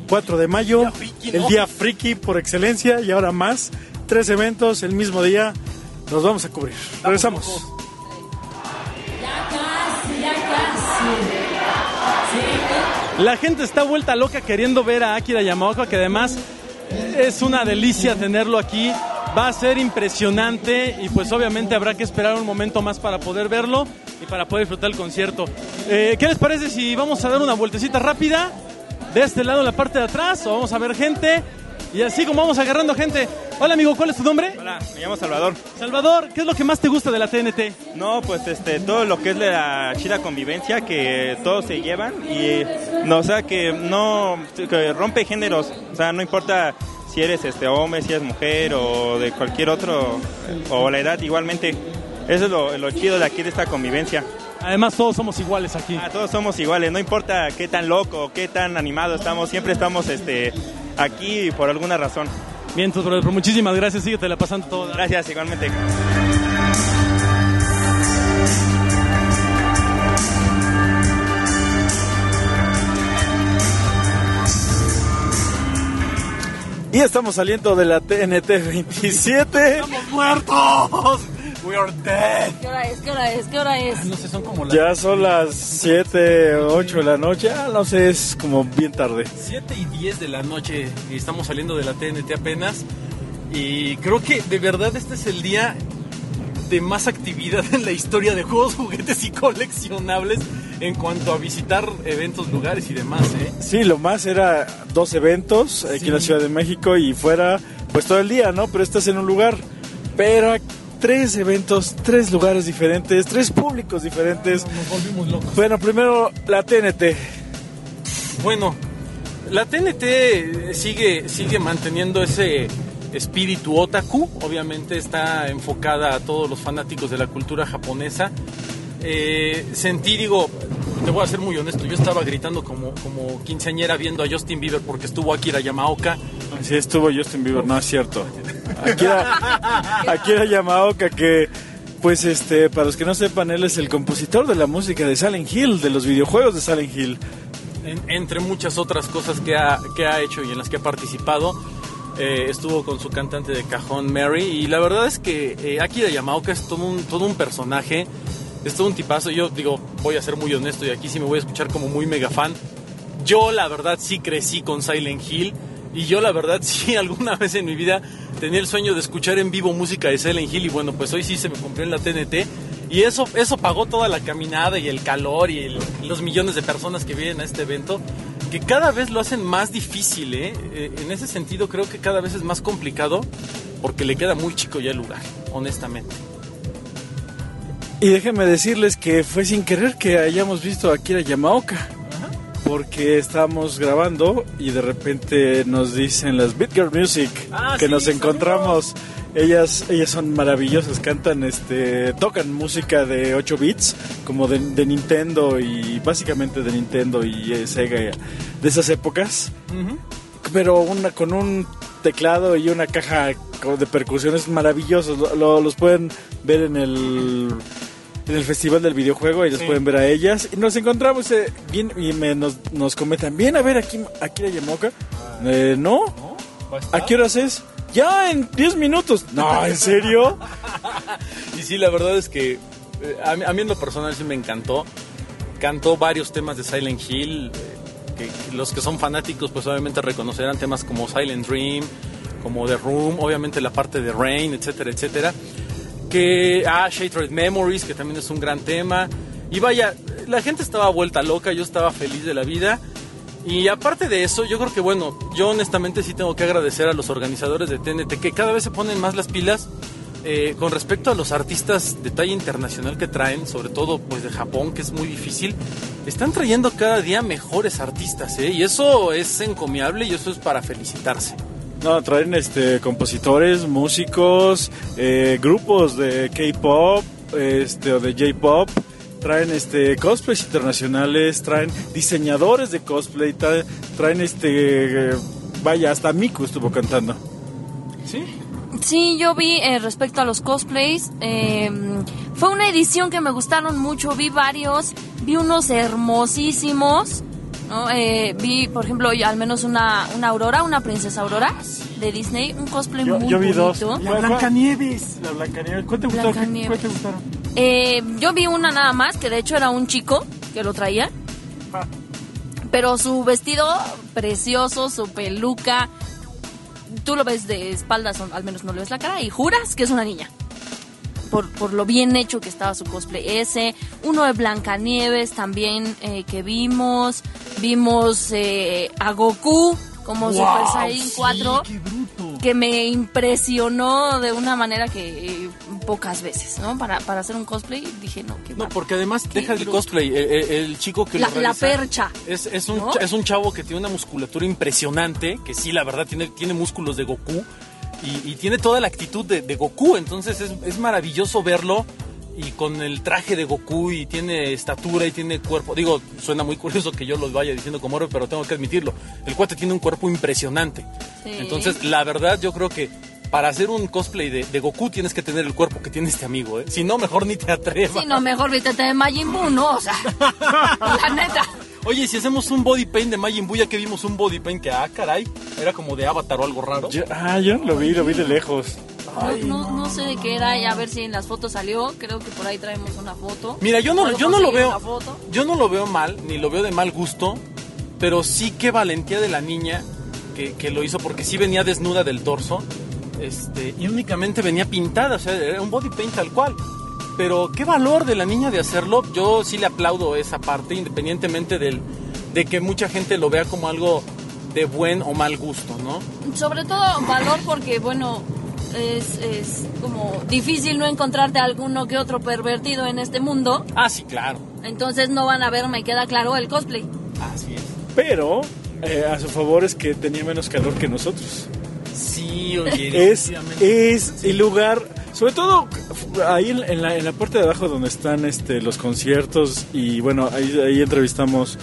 Speaker 2: 4 de mayo,
Speaker 3: Día friki,
Speaker 2: el
Speaker 3: ¿no?
Speaker 2: día friki por excelencia y ahora más, tres eventos el mismo día, los vamos a cubrir. Regresamos.
Speaker 6: La gente está vuelta loca queriendo ver a Akira Yamaoka, que además es una delicia tenerlo aquí. Va a ser impresionante y pues obviamente habrá que esperar un momento más para poder verlo y para poder disfrutar el concierto. Eh, ¿Qué les parece si vamos a dar una vueltecita rápida de este lado en la parte de atrás o vamos a ver gente y así como vamos agarrando gente. Hola amigo, ¿cuál es tu nombre?
Speaker 9: Hola, me llamo Salvador.
Speaker 6: Salvador, ¿qué es lo que más te gusta de la TNT?
Speaker 9: No, pues este, todo lo que es la chida convivencia, que todos se llevan y, no, o sea, que no, que rompe géneros, o sea, no importa si eres este hombre, si eres mujer o de cualquier otro, o la edad igualmente. Eso es lo, lo chido de aquí de esta convivencia.
Speaker 6: Además todos somos iguales aquí.
Speaker 9: Ah, todos somos iguales, no importa qué tan loco, qué tan animado estamos, siempre estamos este, aquí por alguna razón.
Speaker 6: Bien, entonces, brother, pues muchísimas gracias, síguete la pasando todo.
Speaker 9: Gracias, igualmente.
Speaker 2: Y estamos saliendo de la TNT 27.
Speaker 3: ¡Estamos muertos! We are dead.
Speaker 4: ¿Qué hora es? ¿Qué hora es? ¿Qué hora es?
Speaker 3: No sé, son como las
Speaker 2: Ya son las 7, 8 de la noche. Ah, no sé, es como bien tarde.
Speaker 3: 7 y 10 de la noche y estamos saliendo de la TNT apenas. Y creo que de verdad este es el día de más actividad en la historia de juegos, (laughs) juguetes y coleccionables en cuanto a visitar eventos, lugares y demás, ¿eh?
Speaker 2: Sí, lo más era dos eventos aquí en la Ciudad de México y fuera pues todo el día, ¿no? Pero estás en un lugar. Pero tres eventos, tres lugares diferentes, tres públicos diferentes.
Speaker 3: Nos volvimos locos.
Speaker 2: Bueno, primero la TNT.
Speaker 3: Bueno, la TNT sigue, sigue manteniendo ese espíritu otaku. Obviamente está enfocada a todos los fanáticos de la cultura japonesa. Eh, sentí, digo, te voy a ser muy honesto, yo estaba gritando como, como quinceañera viendo a Justin Bieber porque estuvo Akira Yamaoka.
Speaker 2: Así estuvo Justin Bieber, no es cierto. Akira, Akira (laughs) Yamaoka que pues este, para los que no sepan, él es el compositor de la música de Silent Hill, de los videojuegos de Silent Hill.
Speaker 3: En- entre muchas otras cosas que ha, que ha hecho y en las que ha participado. eh, estuvo con su cantante de cajón Mary y la verdad es que eh, Akira Yamaoka es todo un, todo un personaje, es todo un tipazo. Yo digo, voy a ser muy honesto y aquí sí me voy a escuchar como muy mega fan. Yo la verdad sí crecí con Silent Hill y yo la verdad (laughs) sí alguna vez en mi vida tenía el sueño de escuchar en vivo música de Silent Hill y bueno, pues hoy sí se me cumplió en la TNT y eso, eso pagó toda la caminada y el calor y los millones de personas que vienen a este evento. que cada vez lo hacen más difícil, ¿eh? Eh, En ese sentido creo que cada vez es más complicado porque le queda muy chico ya el lugar, honestamente.
Speaker 2: Y déjenme decirles que fue sin querer que hayamos visto a Kira Yamaoka. Porque estábamos grabando y de repente nos dicen las Beat Girl Music
Speaker 3: Ah,
Speaker 2: que
Speaker 3: sí,
Speaker 2: nos encontramos. Ellas, ellas son maravillosas, cantan, este, tocan música de 8 bits, como de, de Nintendo y básicamente de Nintendo y eh, Sega de esas épocas. Pero una con un teclado y una caja de percusiones maravillosos. Lo- lo- los pueden ver en el en el festival del videojuego y los
Speaker 3: Sí.
Speaker 2: pueden ver a ellas. Y nos encontramos eh, bien y me, nos, nos comentan, bien, a ver, aquí, aquí la Yamoca. Eh, no, ¿a qué horas es? Ya en 10 minutos. No, ¿en serio? (laughs)
Speaker 3: Y sí, la verdad es que eh, a, mí, a mí en lo personal sí me encantó. Cantó varios temas de Silent Hill. eh, que, que los que son fanáticos pues obviamente reconocerán temas como Silent Dream, como The Room, obviamente la parte de Rain, etcétera, etcétera. Que, ah, Shattered Memories, que también es un gran tema. Y vaya, la gente estaba vuelta loca, yo estaba feliz de la vida. Y aparte de eso, yo creo que bueno, yo honestamente sí tengo que agradecer a los organizadores de TNT que cada vez se ponen más las pilas eh, con respecto a los artistas de talla internacional que traen, sobre todo pues de Japón, que es muy difícil. Están trayendo cada día mejores artistas, ¿eh? Y eso es encomiable y eso es para felicitarse.
Speaker 2: No, traen este, compositores, músicos, eh, grupos de K-pop este, o de J-pop. Traen este, cosplays internacionales, traen diseñadores de cosplay, traen, este, vaya, hasta Miku estuvo cantando.
Speaker 3: ¿Sí?
Speaker 4: Sí, yo vi eh, respecto a los cosplays. eh, fue una edición que me gustaron mucho. Vi varios. Vi unos hermosísimos. ¿No? Eh, vi, por ejemplo, yo al menos una, una Aurora, una princesa Aurora de Disney. Un cosplay
Speaker 2: Yo,
Speaker 4: muy
Speaker 2: yo vi dos.
Speaker 4: bonito.
Speaker 2: La Blancanieves. La Blancanieves. ¿Cuál te gustó? ¿Qué-
Speaker 4: Blancanieves.
Speaker 2: ¿Cuál te gustaron?
Speaker 4: Eh, yo vi una nada más, que de hecho era un chico que lo traía. Pero su vestido precioso, su peluca. Tú lo ves de espaldas, al menos no le ves la cara, y juras que es una niña. Por, por lo bien hecho que estaba su cosplay ese. Uno de Blancanieves también eh, que vimos. Vimos eh, a Goku como Super Saiyan 4 que me impresionó de una manera que eh, pocas veces, ¿no? Para, para hacer un cosplay dije, no, qué
Speaker 3: No, porque además deja el cosplay. El, el- el chico que
Speaker 4: La-
Speaker 3: lo
Speaker 4: la percha,
Speaker 3: Es, es, un, es un chavo que tiene una musculatura impresionante, que sí, la verdad, tiene, tiene músculos de Goku. Y, y tiene toda la actitud de, de Goku. Entonces es, es maravilloso verlo. Y con el traje de Goku y tiene estatura y tiene cuerpo. Digo, suena muy curioso que yo lo vaya diciendo como héroe, pero tengo que admitirlo. El cuate tiene un cuerpo impresionante.
Speaker 4: Sí.
Speaker 3: Entonces, la verdad, yo creo que para hacer un cosplay de, de Goku tienes que tener el cuerpo que tiene este amigo. ¿eh? Si no, mejor ni te atrevas.
Speaker 4: Sí, no, mejor vítete de Majin Buu, ¿no? O sea, (laughs) la neta.
Speaker 3: Oye, si hacemos un body paint de Majin Buu, ya que vimos un body paint que, ah, caray, era como de Avatar o algo raro.
Speaker 2: Yo- ah, yo no lo vi, lo vi de lejos.
Speaker 4: No, no, no sé de qué era y a ver si en las fotos salió. Creo que por ahí traemos una foto.
Speaker 3: Mira, yo no,
Speaker 4: ¿Puedo
Speaker 3: yo no lo veo, yo no lo veo mal, ni lo veo de mal gusto, pero sí qué valentía de la niña que, que lo hizo, porque sí venía desnuda del torso, este, y únicamente venía pintada, o sea, era un body paint tal cual. Pero qué valor de la niña de hacerlo, yo sí le aplaudo esa parte, independientemente del, de que mucha gente lo vea como algo de buen o mal gusto, ¿no?
Speaker 4: Sobre todo valor porque, bueno, es, es como difícil no encontrarte alguno que otro pervertido en este mundo.
Speaker 3: Ah, sí, claro.
Speaker 4: Entonces no van a ver, me queda claro, el cosplay.
Speaker 3: Así es.
Speaker 2: Pero eh, a su favor es que tenía menos calor que nosotros.
Speaker 3: Sí, oye, (laughs)
Speaker 2: Es, es el lugar, sobre todo ahí en, en la, en la parte de abajo donde están este, los conciertos y bueno, ahí, ahí entrevistamos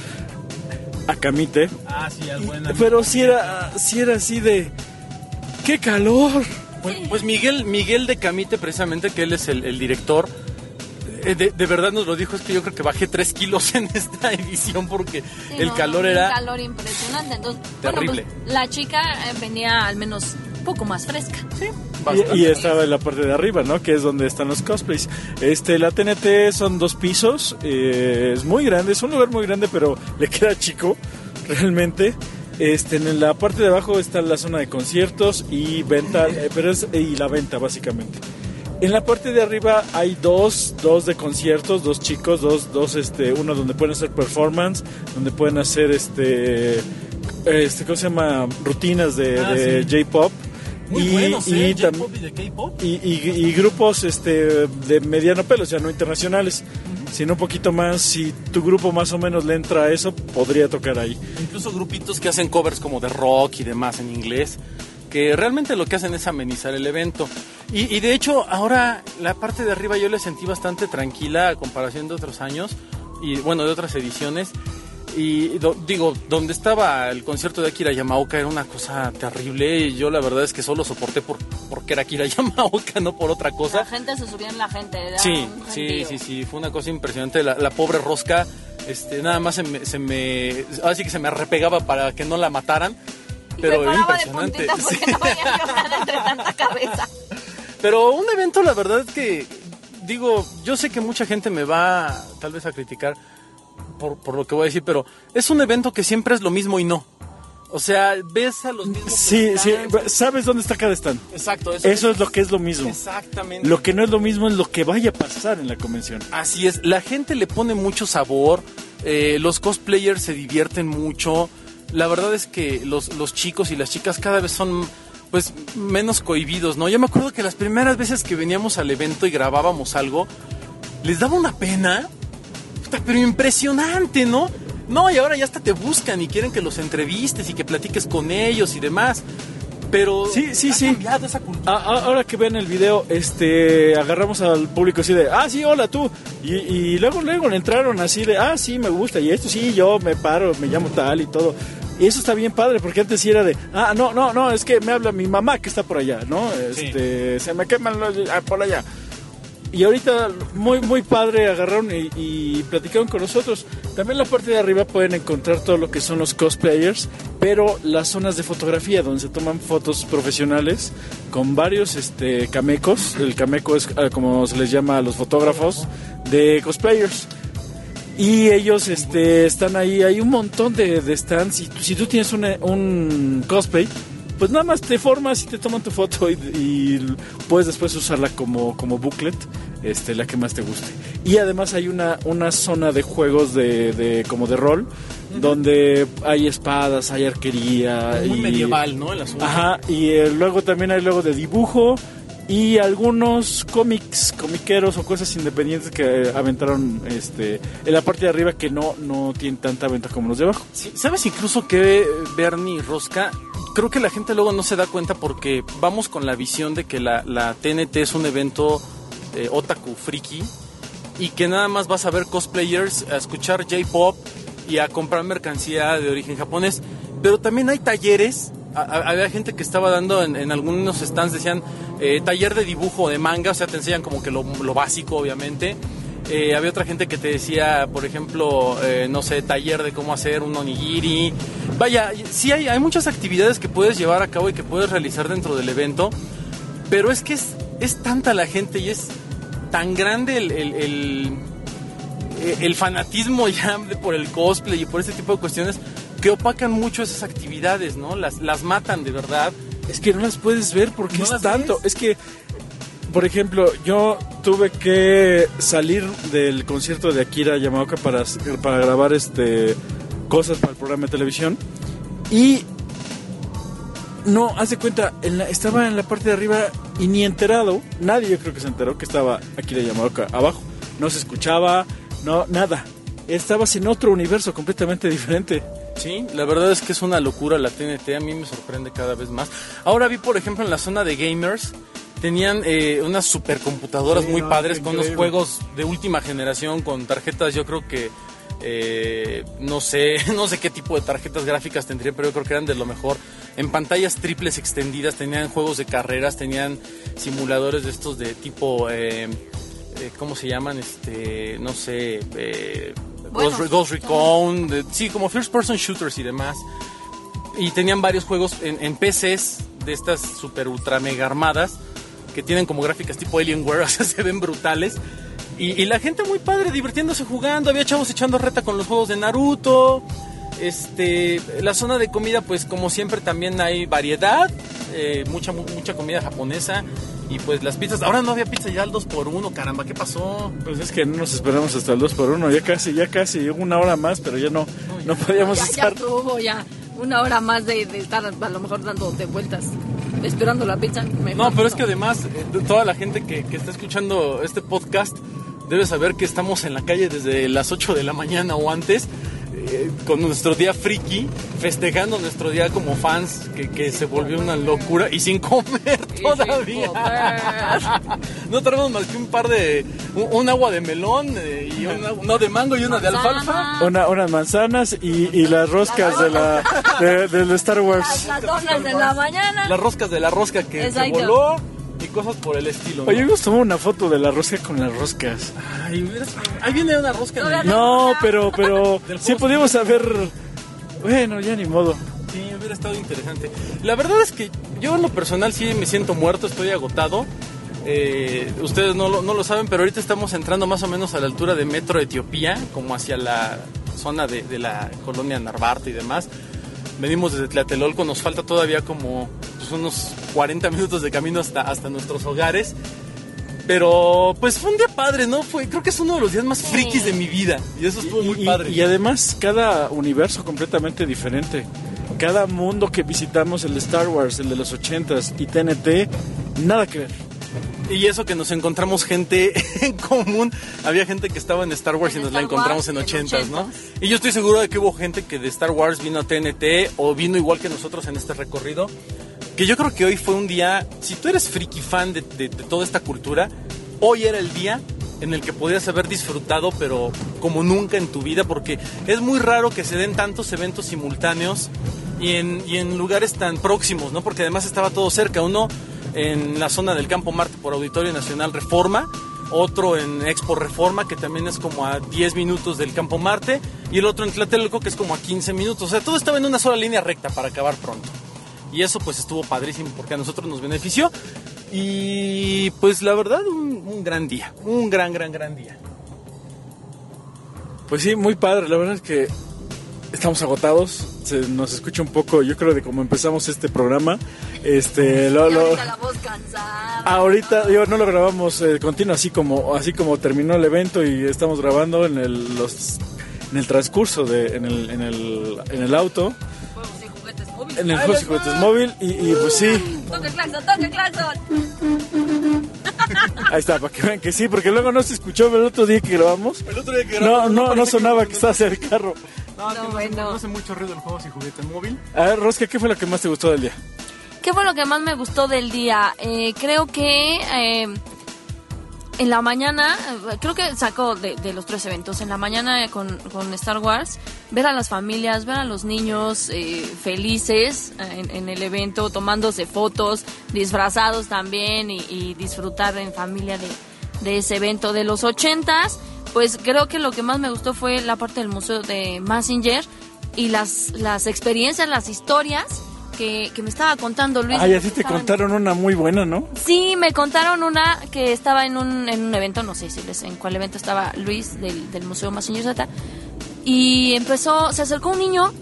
Speaker 2: a Camite.
Speaker 3: Ah, sí, al buen amigo.
Speaker 2: Pero si era, si era así de, ¡qué calor!
Speaker 3: Pues, pues Miguel, Miguel de Camite, precisamente, que él es el, el director, eh, de, de verdad nos lo dijo, es que yo creo que bajé 3 kilos en esta (laughs) edición porque
Speaker 4: Sí,
Speaker 3: el
Speaker 4: no,
Speaker 3: calor
Speaker 4: un
Speaker 3: era...
Speaker 4: calor impresionante. Entonces,
Speaker 3: Terrible.
Speaker 4: Bueno, pues, la chica eh, venía al menos un poco más fresca.
Speaker 2: Y, y estaba en la parte de arriba, ¿no? Que es donde están los cosplays. Este, la TNT son dos pisos, eh, es muy grande, es un lugar muy grande, pero le (laughs) queda chico, realmente. Este, en la parte de abajo está la zona de conciertos y venta, eh, pero es y la venta básicamente. En la parte de arriba hay dos, dos de conciertos, dos chicos, dos, dos, este, uno donde pueden hacer performance, donde pueden hacer este, este, ¿cómo se llama? Rutinas de,
Speaker 3: Ah,
Speaker 2: de
Speaker 3: sí.
Speaker 2: J-pop.
Speaker 3: Muy buenos, ¿eh?
Speaker 2: tam-
Speaker 3: J-pop y de K-pop.
Speaker 2: y, y- y grupos este, de mediano pelo, o sea, no internacionales, sino un poquito más. Si tu grupo más o menos le entra a eso, podría tocar ahí.
Speaker 3: Incluso grupitos que hacen covers como de rock y demás en inglés, que realmente lo que hacen es amenizar el evento. Y, y de hecho, ahora la parte de arriba yo la sentí bastante tranquila a comparación de otros años, y bueno, de otras ediciones. Y do- digo, donde estaba el concierto de Akira Yamaoka era una cosa terrible. Y yo la verdad es que solo soporté por, porque era Akira (laughs) Yamaoka, no por otra cosa.
Speaker 4: La gente se subía en la gente. era
Speaker 3: Sí, sí, sí, sí, fue una cosa impresionante. La, la pobre rosca, este, nada más se me, se me, así que se me repegaba para que no la mataran. Pero
Speaker 4: me
Speaker 3: era
Speaker 4: paraba de
Speaker 3: impresionante.
Speaker 4: puntitas porque
Speaker 3: Sí.
Speaker 4: no yo nada entre tanta cabeza.
Speaker 3: Pero un evento, la verdad es que, digo, yo sé que mucha gente me va tal vez a criticar por, por lo que voy a decir, pero es un evento que siempre es lo mismo y no. O sea, ves a los mismos.
Speaker 2: Sí, sí, sabes dónde está cada stand.
Speaker 3: Exacto, eso,
Speaker 2: Eso es lo que es lo mismo.
Speaker 3: Exactamente.
Speaker 2: Lo que no es lo mismo es lo que vaya a pasar en la convención.
Speaker 3: Así es, la gente le pone mucho sabor, eh, los cosplayers se divierten mucho, la verdad es que los, los chicos y las chicas cada vez son pues menos cohibidos, ¿no? Yo me acuerdo que las primeras veces que veníamos al evento y grabábamos algo, les daba una pena, pero impresionante, ¿no? No, y ahora ya hasta te buscan y quieren que los entrevistes y que platiques con ellos y demás. Pero
Speaker 2: Sí, sí,
Speaker 3: ha
Speaker 2: sí.
Speaker 3: cambiado esa cultura.
Speaker 2: A- a- ahora que vean el video, este, agarramos al público así de, ah, sí, hola tú. Y, y luego, luego le entraron así de, ah, sí, me gusta. Y esto sí, yo me paro, me llamo tal y todo. Y eso está bien padre, porque antes sí era de, ah, no, no, no, es que me habla mi mamá que está por allá, ¿no? Este, se me queman los, ah, por allá. Y ahorita muy muy padre agarraron y, platicaron con nosotros. También en la parte de arriba pueden encontrar todo lo que son los cosplayers, pero las zonas de fotografía donde se toman fotos profesionales con varios este camecos. El cameco es ah, como se les llama a los fotógrafos de cosplayers. Y ellos este, están ahí, hay un montón de, de stands. Y si tú tienes un cosplay, pues nada más te formas y te toman tu foto y, y puedes después usarla como, como booklet, este, la que más te guste. Y además hay una, una zona de juegos de, de- como de rol, donde hay espadas, hay arquería.
Speaker 3: Muy
Speaker 2: y-
Speaker 3: medieval, ¿no? El asunto.
Speaker 2: Ajá, y eh, luego también hay luego de dibujo y algunos cómics, comiqueros o cosas independientes que aventaron este en la parte de arriba que no, no tienen tanta venta como los de abajo.
Speaker 3: ¿Sabes incluso que Bernie Rosca? Creo que la gente luego no se da cuenta porque vamos con la visión de que la, la TNT es un evento eh, otaku friki y que nada más vas a ver cosplayers, a escuchar J-pop y a comprar mercancía de origen japonés. Pero también hay talleres. Había gente que estaba dando en, algunos stands, decían eh, taller de dibujo de manga, o sea, te enseñan como que lo, básico, obviamente. Eh, había otra gente que te decía, por ejemplo, eh, no sé, taller de cómo hacer un onigiri. Vaya, sí hay, hay muchas actividades que puedes llevar a cabo y que puedes realizar dentro del evento, pero es que es, es tanta la gente y es tan grande el, el, el- el fanatismo (laughs) ya por el cosplay y por ese tipo de cuestiones que opacan mucho esas actividades, ¿no? Las, las matan de verdad.
Speaker 2: Es que no las puedes ver porque
Speaker 3: ¿No
Speaker 2: es tanto.
Speaker 3: ves?
Speaker 2: Es que, por ejemplo, yo tuve que salir del concierto de Akira Yamaoka para, para grabar este cosas para el programa de televisión y no, haz de cuenta, en la- estaba en la parte de arriba y ni enterado, nadie yo creo que se enteró que estaba Akira Yamaoka abajo. No se escuchaba, no, nada. Estabas en otro universo completamente diferente.
Speaker 3: Sí, la verdad es que es una locura la TNT, a mí me sorprende cada vez más. Ahora vi, por ejemplo, en la zona de gamers, tenían eh, unas supercomputadoras
Speaker 2: Sí,
Speaker 3: muy
Speaker 2: no,
Speaker 3: padres con unos
Speaker 2: increíble.
Speaker 3: juegos de última generación, con tarjetas, yo creo que, eh, no sé, (laughs) no sé qué tipo de tarjetas gráficas tendrían, pero yo creo que eran de lo mejor. En pantallas triples extendidas, tenían juegos de carreras, tenían simuladores de estos de tipo... eh, eh, ¿Cómo se llaman? Este, no sé, eh,
Speaker 4: Bueno.
Speaker 3: Ghost, Re- Ghost Recon, de- sí, como first person shooters y demás. Y tenían varios juegos en, en PCs de estas super ultra mega armadas que tienen como gráficas tipo Alienware, (laughs) o sea, se ven brutales. Y, y la gente muy padre divirtiéndose jugando, había chavos echando reta con los juegos de Naruto. Este, la zona de comida, pues como siempre también hay variedad. Eh, mucha mu- mucha comida japonesa y pues las pizzas. Ahora no había pizza ya al 2 por 1 caramba, ¿qué pasó?
Speaker 2: Pues es que no nos esperamos hasta el 2 por 1 ya casi, ya casi, una hora más, pero ya no, no podíamos
Speaker 4: Ya, ya
Speaker 2: estar.
Speaker 4: estuvo ya una hora más de, de estar a lo mejor dándote vueltas, esperando la pizza. Mejor
Speaker 3: No, pero es que además eh, toda la gente que, que está escuchando este podcast debe saber que estamos en la calle desde las 8 de la mañana o antes. Eh, con nuestro día friki, festejando nuestro día como fans, que, que se volvió una locura y sin comer todavía.
Speaker 4: comer.
Speaker 3: no tenemos más que un par de. Un, un agua de melón eh, y una, una de mango y una de alfalfa.
Speaker 2: Una, unas manzanas y, y las roscas de la de, del Star Wars.
Speaker 4: Las donas de la mañana.
Speaker 3: Las roscas de la rosca que, que voló y cosas por el estilo. ¿no?
Speaker 2: Oye, nos tomó una foto de la rosca con las roscas.
Speaker 3: Ay, hubieras- ahí viene una rosca
Speaker 2: No, pero, pero (laughs)
Speaker 3: Del
Speaker 2: sí
Speaker 3: post.
Speaker 2: podíamos haber. Bueno, ya ni modo.
Speaker 3: Sí, hubiera estado interesante. La verdad es que yo en lo personal sí me siento muerto, estoy agotado. Eh, ustedes no lo, no lo saben, pero ahorita estamos entrando más o menos a la altura de Metro Etiopía, como hacia la zona de, de la colonia Narvarte y demás. Venimos desde Tlatelolco, nos falta todavía como pues, unos 40 minutos de camino hasta, hasta nuestros hogares. Pero pues fue un día padre, ¿no? Fue, creo que es uno de los días más frikis de mi vida. Y eso estuvo muy
Speaker 2: Y-
Speaker 3: padre.
Speaker 2: Y, además, cada universo completamente diferente. Cada mundo que visitamos, el de Star Wars, el de los 80s y TNT, nada que ver.
Speaker 3: Y eso que nos encontramos gente (laughs) en común. Había gente que estaba en Star Wars y nos la encontramos
Speaker 4: Wars
Speaker 3: en
Speaker 4: y en
Speaker 3: 80s, ¿no?
Speaker 4: 80s.
Speaker 3: Y yo estoy seguro de que hubo gente que de Star Wars vino a TNT o vino igual que nosotros en este recorrido. Que yo creo que hoy fue un día, si tú eres friki fan de, de- de toda esta cultura, hoy era el día en el que podías haber disfrutado, pero como nunca en tu vida, porque es muy raro que se den tantos eventos simultáneos y en, y en lugares tan próximos, ¿no? Porque además estaba todo cerca. Uno en la zona del Campo Marte por Auditorio Nacional Reforma, otro en Expo Reforma, que también es como a 10 minutos del Campo Marte, y el otro en Tlatelolco, que es como a 15 minutos. O sea, todo estaba en una sola línea recta para acabar pronto. Y eso pues estuvo padrísimo porque a nosotros nos benefició. Y pues la verdad, un, un gran día. Un gran, gran, gran día.
Speaker 2: Pues sí, muy padre. La verdad es que estamos agotados. Se nos escucha un poco, yo creo, de cómo empezamos este programa. Este, lo- lo-
Speaker 4: ahorita la voz cansada.
Speaker 2: ahorita digo, no lo grabamos eh, continuo, así como, así como terminó el evento y estamos grabando en el, los, en el transcurso de, en el, en el, en el auto, en el
Speaker 4: ¡Ahí
Speaker 2: Juegos y
Speaker 4: les va!
Speaker 2: Juguetes móvil y, y, pues sí,
Speaker 4: Toca el claxon, toca el claxon. (laughs)
Speaker 2: ahí está, para que vean que sí, porque luego no se escuchó el otro día que grabamos.
Speaker 3: El otro día que
Speaker 2: No,
Speaker 3: grabamos,
Speaker 2: no, no sonaba que estaba hacia el carro.
Speaker 3: No,
Speaker 4: No,
Speaker 3: no,
Speaker 4: bueno.
Speaker 3: no hace mucho ruido el juego y juguete móvil.
Speaker 2: A ver, Rosca, ¿qué fue lo que más te gustó del día?
Speaker 4: ¿Qué fue lo que más me gustó del día? Eh, creo que eh, en la mañana, creo que saco de, de los tres eventos, en la mañana con, con Star Wars, ver a las familias, ver a los niños eh, felices eh, en, en el evento, tomándose fotos, disfrazados también y, y disfrutar en familia de, de ese evento de los ochentas, pues creo que lo que más me gustó fue la parte del museo de Massinger y las, las experiencias, las historias que, que me estaba contando Luis.
Speaker 2: Ay, así te
Speaker 4: Estaban-
Speaker 2: contaron una muy buena, ¿no?
Speaker 4: Sí, me contaron una que estaba en un, en un evento, no sé si les, en cuál evento estaba Luis del, del Museo Massinger Z, y empezó, se acercó un niño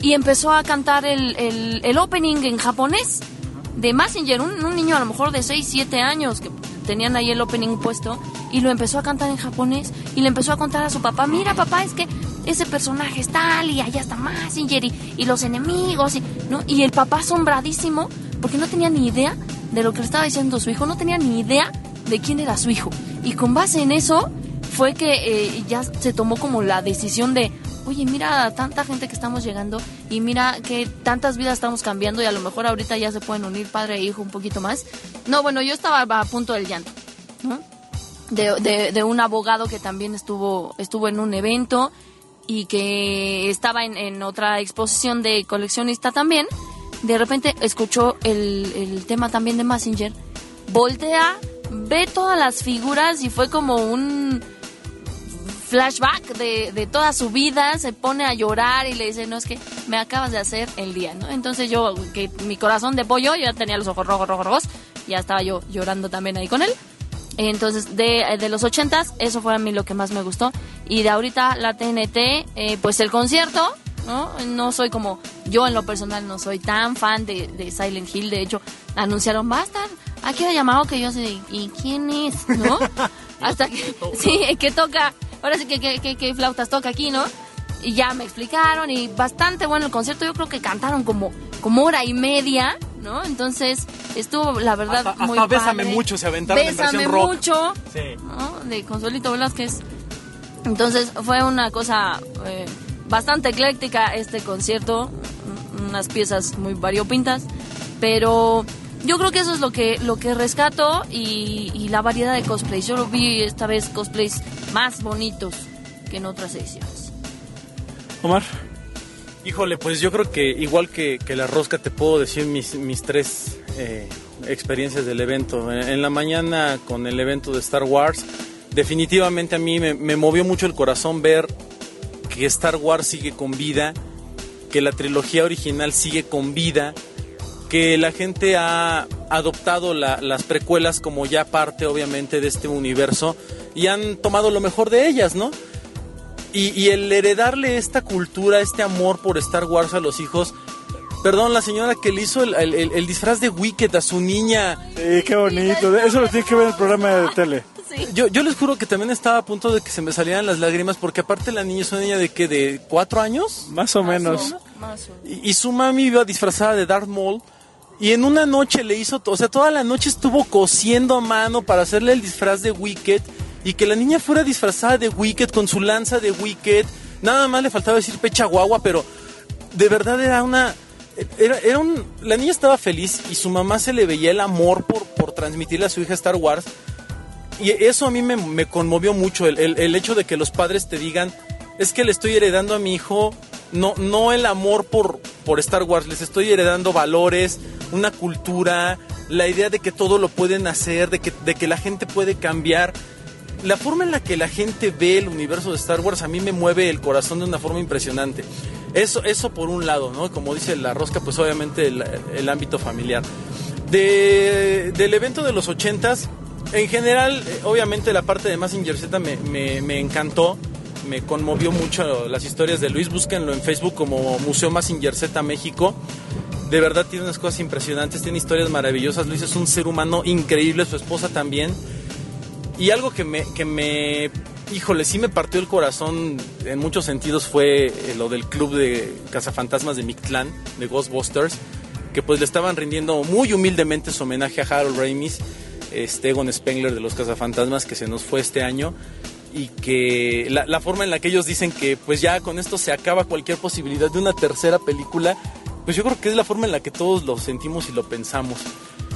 Speaker 4: y empezó a cantar el, el, el opening en japonés de Massinger, un, un niño a lo mejor de 6, 7 años que tenían ahí el opening puesto y lo empezó a cantar en japonés y le empezó a contar a su papá, mira papá, es que ese personaje es tal y allá está Massinger y, y los enemigos y, ¿no? y el papá asombradísimo porque no tenía ni idea de lo que le estaba diciendo su hijo, no tenía ni idea de quién era su hijo y con base en eso fue que eh, ya se tomó como la decisión de, oye, mira tanta gente que estamos llegando y mira que tantas vidas estamos cambiando y a lo mejor ahorita ya se pueden unir padre e hijo un poquito más. No, bueno, yo estaba a punto del llanto, ¿no? De, de- de un abogado que también estuvo, estuvo en un evento y que estaba en, en otra exposición de coleccionista también. De repente escuchó el, el tema también de Massinger, voltea, ve todas las figuras y fue como un flashback de, de toda su vida, se pone a llorar y le dice, no, es que me acabas de hacer el día, ¿no? Entonces yo, que mi corazón de pollo, yo ya tenía los ojos rojos, rojos, rojos, ya estaba yo llorando también ahí con él. Entonces, de, de los ochentas, eso fue a mí lo que más me gustó. Y de ahorita la TNT, eh, pues el concierto, ¿no? No soy como, yo en lo personal no soy tan fan de, de Silent Hill, de hecho, anunciaron, va a estar aquí ha llamado que yo sé, ¿y quién es? ¿No? (laughs) Hasta que, sí, que toca, ahora sí que, que, que, que flautas toca aquí, ¿no? Y ya me explicaron y bastante bueno el concierto, yo creo que cantaron como, como hora y media, ¿no? Entonces estuvo, la verdad,
Speaker 3: Hasta-
Speaker 4: muy
Speaker 3: hasta Bésame. Mucho se aventaron en
Speaker 4: Bésame
Speaker 3: versión rock.
Speaker 4: mucho,
Speaker 3: Sí.
Speaker 4: ¿no? De Consuelito Velázquez. Entonces fue una cosa eh, bastante ecléctica este concierto, un- unas piezas muy variopintas, pero yo creo que eso es lo que lo que rescato y, y la variedad de cosplays. Yo lo vi esta vez cosplays más bonitos que en otras ediciones.
Speaker 2: Omar.
Speaker 3: Híjole, pues yo creo que igual que, que la rosca te puedo decir mis, mis tres eh, experiencias del evento. En, en la mañana con el evento de Star Wars, definitivamente a mí me, me movió mucho el corazón ver que Star Wars sigue con vida, que la trilogía original sigue con vida, que la gente ha adoptado la- las precuelas como ya parte obviamente de este universo y han tomado lo mejor de ellas, ¿no? Y, y el heredarle esta cultura, este amor por Star Wars a los hijos. Perdón, la señora que le hizo el, el- el- el disfraz de Wicked a su niña.
Speaker 2: Sí, qué bonito. Eso lo tiene que ver en el programa de tele. (laughs)
Speaker 3: Yo, yo les juro que también estaba a punto de que se me salieran las lágrimas porque aparte la niña es una niña de que de cuatro años.
Speaker 2: Más o menos.
Speaker 3: Y, y su mami iba disfrazada de Darth Maul. Y en una noche le hizo, o sea, toda la noche estuvo cosiendo a mano para hacerle el disfraz de Wicked. Y que la niña fuera disfrazada de Wicked con su lanza de Wicked. Nada más le faltaba decir pecha guagua, pero de verdad era una. Era, era un, la niña estaba feliz y su mamá se le veía el amor por, por transmitirle a su hija Star Wars. Y eso a mí me, me conmovió mucho, el, el- el hecho de que los padres te digan, es que le estoy heredando a mi hijo no, no el amor por, por Star Wars, les estoy heredando valores, una cultura, la idea de que todo lo pueden hacer, de que, de que la gente puede cambiar. La forma en la que la gente ve el universo de Star Wars a mí me mueve el corazón de una forma impresionante. Eso, eso por un lado, ¿no? Como dice la rosca, pues obviamente el, el ámbito familiar. De, del evento de los ochentas, en general, obviamente la parte de Massinger Z me, me, me encantó, me conmovió mucho las historias de Luis. Búsquenlo en Facebook como Museo Massinger Z México. De verdad tiene unas cosas impresionantes, tiene historias maravillosas. Luis es un ser humano increíble, su esposa también. Y algo que me, que me, híjole, sí me partió el corazón en muchos sentidos fue eh, lo del club de cazafantasmas de Mictlán, de Ghostbusters, que pues le estaban rindiendo muy humildemente su homenaje a Harold Ramis, este Egon Spengler de los cazafantasmas que se nos fue este año y que la, la forma en la que ellos dicen que pues ya con esto se acaba cualquier posibilidad de una tercera película, pues yo creo que es la forma en la que todos lo sentimos y lo pensamos.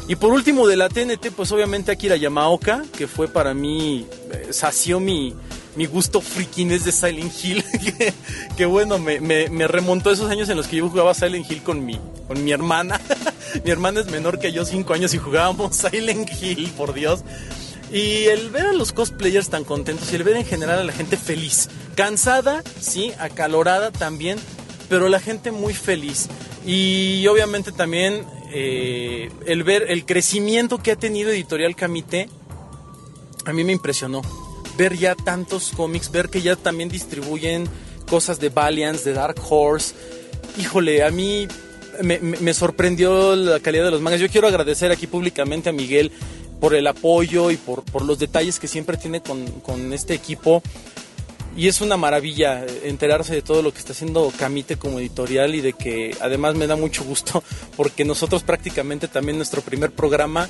Speaker 3: Y por último de la TNT, pues obviamente Akira Yamaoka, que fue para mí, eh, sació mi, mi gusto friquines de Silent Hill, (laughs) que, bueno, me, remontó esos años en los que yo jugaba Silent Hill con mi, con mi hermana. (laughs) mi hermana es menor que yo, cinco años, y jugábamos Silent Hill, por Dios. Y el ver a los cosplayers tan contentos y el ver en general a la gente feliz, cansada, sí, acalorada también, pero la gente muy feliz. Y obviamente también eh, el ver el crecimiento que ha tenido Editorial Camite, a mí me impresionó. Ver ya tantos cómics, ver que ya también distribuyen cosas de Valiant, de Dark Horse. Híjole, a mí me- me sorprendió la calidad de los mangas. Yo quiero agradecer aquí públicamente a Miguel por el apoyo y por, por los detalles que siempre tiene con, con este equipo. Y es una maravilla enterarse de todo lo que está haciendo Camite como editorial y de que además me da mucho gusto porque nosotros prácticamente también nuestro primer programa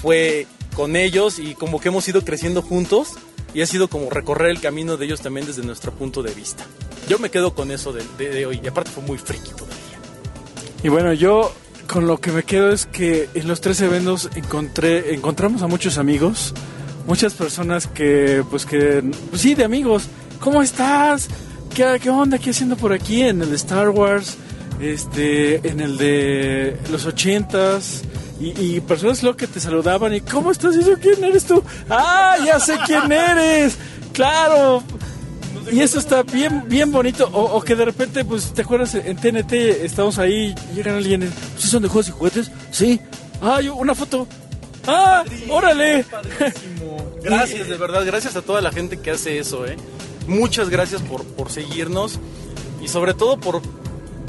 Speaker 3: fue con ellos y como que hemos ido creciendo juntos y ha sido como recorrer el camino de ellos también desde nuestro punto de vista. Yo me quedo con eso de, de- hoy y aparte fue muy friki todavía.
Speaker 2: Y bueno, yo con lo que me quedo es que en los tres eventos encontré, encontramos a muchos amigos, muchas personas que, pues que, pues sí, de amigos. ¿Cómo estás? ¿Qué, qué onda? ¿Qué haciendo por aquí? En el de Star Wars, este, en el de los ochentas. Y, y personas luego que te saludaban y ¿cómo estás? ¿Y eso quién eres tú? ¡Ah, ya sé quién eres! ¡Claro! Y eso está bien bien bonito. O, o que de repente, pues, ¿te acuerdas? En TNT estamos ahí, llegan alguien. ¿Sí son de juegos y juguetes? Sí. Ah, yo, una foto. ¡Ah! ¡Órale!
Speaker 3: Gracias, de verdad, gracias a toda la gente que hace eso, ¿eh? Muchas gracias por, por seguirnos y sobre todo por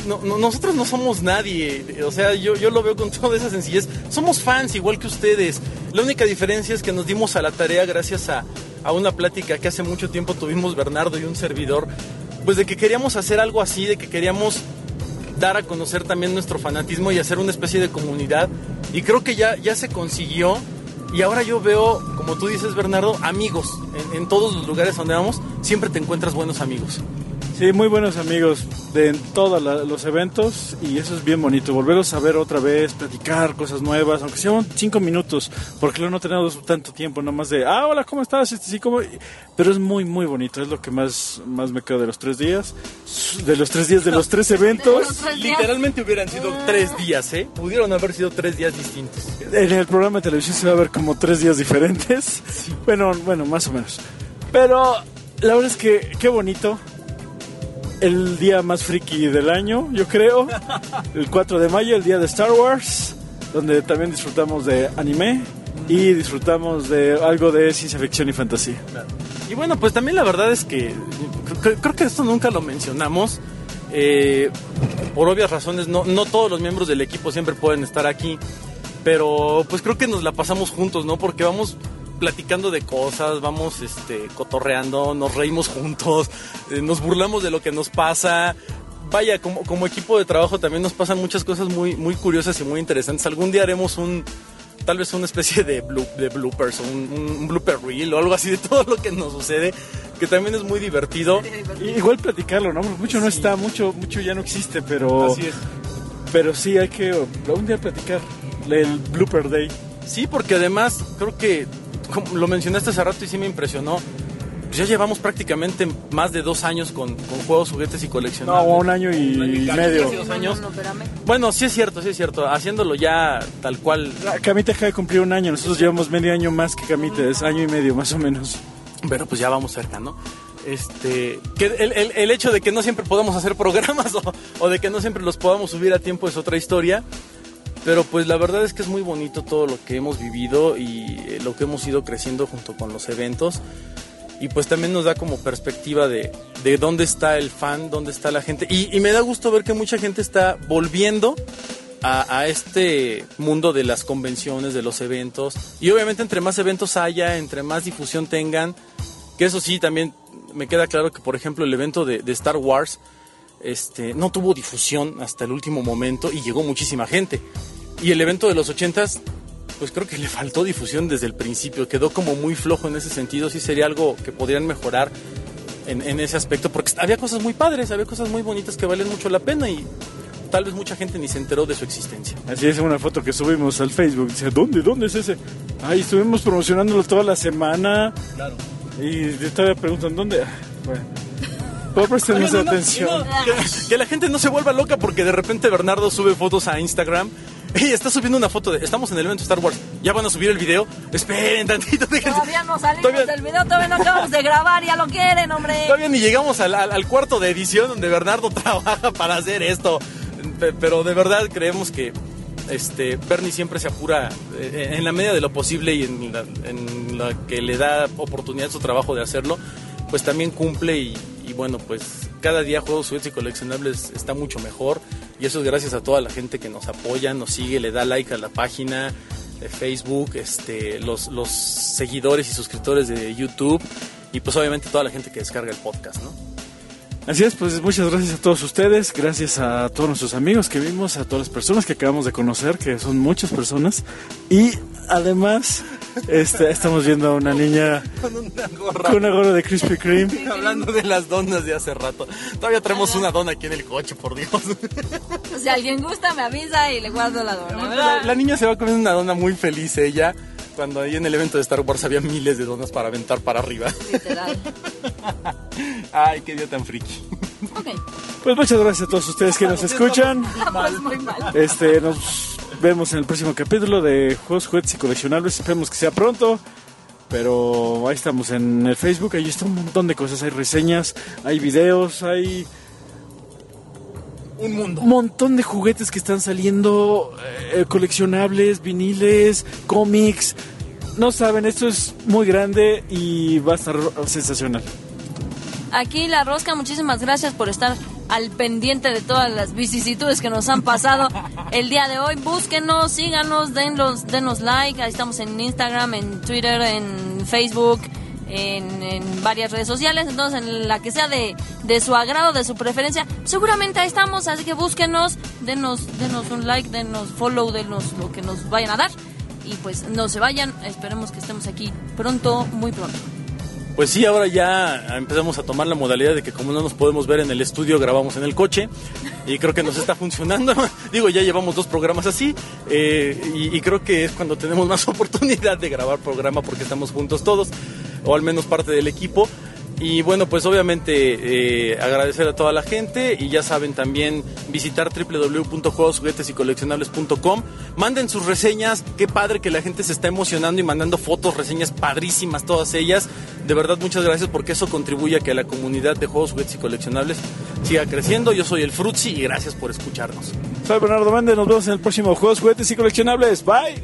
Speaker 3: no- no- nosotros no somos nadie. O sea, yo, yo lo veo con (laughs) toda esa sencillez. Somos fans igual que ustedes. La única diferencia es que nos dimos a la tarea gracias a, a una plática que hace mucho tiempo tuvimos Bernardo y un servidor. Pues de que queríamos hacer algo así, de que queríamos dar a conocer también nuestro fanatismo y hacer una especie de comunidad. Y creo que ya, ya se consiguió. Y ahora yo veo, como tú dices, Bernardo, amigos. En, todos los lugares donde vamos, siempre te encuentras buenos amigos.
Speaker 2: Sí, muy buenos amigos de todos los eventos y eso es bien bonito. Volverlos a ver otra vez, platicar cosas nuevas, aunque sean cinco minutos, porque luego no tenemos tanto tiempo, nada más de, ah, hola, ¿cómo estás? Este, sí, ¿cómo? Pero es muy, muy bonito, es lo que más, más me quedo de los tres días, de los tres días, de los tres (laughs) eventos.
Speaker 3: Literalmente hubieran sido tres días, ¿eh? Pudieron haber sido tres días distintos.
Speaker 2: En el programa de televisión se va a ver como tres días diferentes. Bueno, bueno, más o menos. Pero la verdad es que qué bonito. El día más friki del año, yo creo. El 4 de mayo, el día de Star Wars, donde también disfrutamos de anime y disfrutamos de algo de ciencia ficción y fantasía.
Speaker 3: Y bueno, pues también la verdad es que creo, que esto nunca lo mencionamos. Eh, por obvias razones, no, no todos los miembros del equipo siempre pueden estar aquí. Pero pues creo que nos la pasamos juntos, ¿no? Porque vamos platicando de cosas, vamos este, cotorreando, nos reímos juntos, eh, nos burlamos de lo que nos pasa. Vaya, como, como equipo de trabajo también nos pasan muchas cosas muy, muy curiosas y muy interesantes. Algún día haremos un, tal vez una especie de, blu- de bloopers, o un, un- un blooper reel o algo así de (laughs) todo lo que nos sucede, que también es muy divertido.
Speaker 2: Igual platicarlo, ¿no? Mucho no está, mucho, mucho ya no existe, pero...
Speaker 3: Así es.
Speaker 2: Pero sí, hay que un día platicar el Blooper Day.
Speaker 3: Sí, porque además creo que, lo mencionaste hace rato y sí me impresionó, pues ya llevamos prácticamente más de dos años con, con juegos, juguetes y
Speaker 2: No,
Speaker 3: coleccionables.
Speaker 2: un año y, medio.
Speaker 3: Casi dos años.
Speaker 4: No.
Speaker 3: Bueno, sí es cierto, sí es cierto. Haciéndolo ya tal cual.
Speaker 2: La Camite acaba de cumplir un año, nosotros llevamos medio año más que Camite, es año y medio más o menos.
Speaker 3: Pero pues ya vamos cerca, ¿no? Este, que el, el- el hecho de que no siempre podamos hacer programas (laughs) o, o de que no siempre los podamos subir a tiempo es otra historia. Pero pues la verdad es que es muy bonito todo lo que hemos vivido y eh, lo que hemos ido creciendo junto con los eventos. Y pues también nos da como perspectiva de, de dónde está el fan, dónde está la gente. Y, me da gusto ver que mucha gente está volviendo a, a este mundo de las convenciones, de los eventos. Y obviamente entre más eventos haya, entre más difusión tengan, que eso sí, también me queda claro que, por ejemplo, el evento de, de Star Wars este, no tuvo difusión hasta el último momento y llegó muchísima gente. Y el evento de los 80s, pues creo que le faltó difusión desde el principio, quedó como muy flojo en ese sentido, sí sería algo que podrían mejorar en, en ese aspecto, porque había cosas muy padres, había cosas muy bonitas que valen mucho la pena y tal vez mucha gente ni se enteró de su existencia.
Speaker 2: Así es una foto que subimos al Facebook. Dice, ¿dónde? ¿Dónde es ese? Ay, estuvimos promocionándolo toda la semana.
Speaker 3: Claro.
Speaker 2: Y todavía preguntan, ¿dónde? Ah, Bueno. Por prestar (laughs) más atención.
Speaker 3: Que, que la gente no se vuelva loca porque de repente Bernardo sube fotos a Instagram (laughs) y está subiendo una foto de estamos en el evento Star Wars. Ya van a subir el video. Esperen tantito, (laughs) déjense.
Speaker 4: Todavía no salimos
Speaker 3: Todavía-
Speaker 4: del video, todavía no acabamos de grabar, ya lo quieren, hombre.
Speaker 3: Todavía ni llegamos al, al- al cuarto de edición donde Bernardo (laughs) trabaja para hacer esto. Pe- Pero de verdad creemos que este Bernie siempre se apura eh, en la medida de lo posible y en la, en la que le da oportunidad su trabajo de hacerlo, pues también cumple y, y bueno, pues cada día Juegos, Juguetes y Coleccionables está mucho mejor y eso es gracias a toda la gente que nos apoya, nos sigue, le da like a la página de Facebook, este, los, los seguidores y suscriptores de YouTube y pues obviamente toda la gente que descarga el podcast, ¿no?
Speaker 2: Así es, pues muchas gracias a todos ustedes, gracias a todos nuestros amigos que vimos, a todas las personas que acabamos de conocer, que son muchas personas. Y además, este, estamos viendo a una niña
Speaker 3: Con una gorra.
Speaker 2: con una gorra de Krispy Kreme.
Speaker 3: Hablando de las donas de hace rato. Todavía traemos una dona aquí en el coche, por Dios.
Speaker 4: Si alguien gusta, me avisa y le guardo la dona,
Speaker 3: La, niña se va comiendo una dona muy feliz ella. Cuando ahí en el evento de Star Wars había miles de donas para aventar para arriba.
Speaker 4: Literal. (laughs)
Speaker 3: Ay, qué día tan friki.
Speaker 4: Ok.
Speaker 2: Pues muchas gracias a todos ustedes que nos escuchan. (laughs)
Speaker 4: Pues muy mal.
Speaker 2: Este, nos vemos en el próximo capítulo de Juegos, Juguetes y Coleccionables. Esperemos que sea pronto. Pero ahí estamos en el Facebook, ahí está un montón de cosas. Hay reseñas, hay videos, hay
Speaker 3: Un mundo.
Speaker 2: un montón de juguetes que están saliendo, eh, coleccionables, viniles, cómics. No saben, esto es muy grande y va a estar sensacional.
Speaker 4: Aquí la rosca, muchísimas gracias por estar al pendiente de todas las vicisitudes que nos han pasado el día de hoy. Búsquenos, síganos, denos, denos like. Ahí estamos en Instagram, en Twitter, en Facebook, en, varias redes sociales. Entonces, en la que sea de, de su agrado, de su preferencia, seguramente ahí estamos. Así que búsquenos, denos, denos un like, denos follow, denos lo que nos vayan a dar. Y pues no se vayan. Esperemos que estemos aquí pronto, muy pronto.
Speaker 3: Pues sí, ahora ya empezamos a tomar la modalidad de que como no nos podemos ver en el estudio, grabamos en el coche y creo que nos está funcionando. (laughs) Digo, ya llevamos dos programas así eh, y, y creo que es cuando tenemos más (laughs) oportunidad de grabar programa porque estamos juntos todos, o al menos parte del equipo. Y bueno, pues obviamente eh, agradecer a toda la gente y ya saben también visitar www.juegosjuguetesycoleccionables.com. Manden sus reseñas, qué padre que la gente se está emocionando y mandando fotos, reseñas padrísimas todas ellas. De verdad muchas gracias porque eso contribuye a que la comunidad de juegos, juguetes y coleccionables siga creciendo. Yo soy el Frutzi y gracias por escucharnos.
Speaker 2: Soy Bernardo Méndez, nos vemos en el próximo Juegos, Juguetes y Coleccionables. Bye.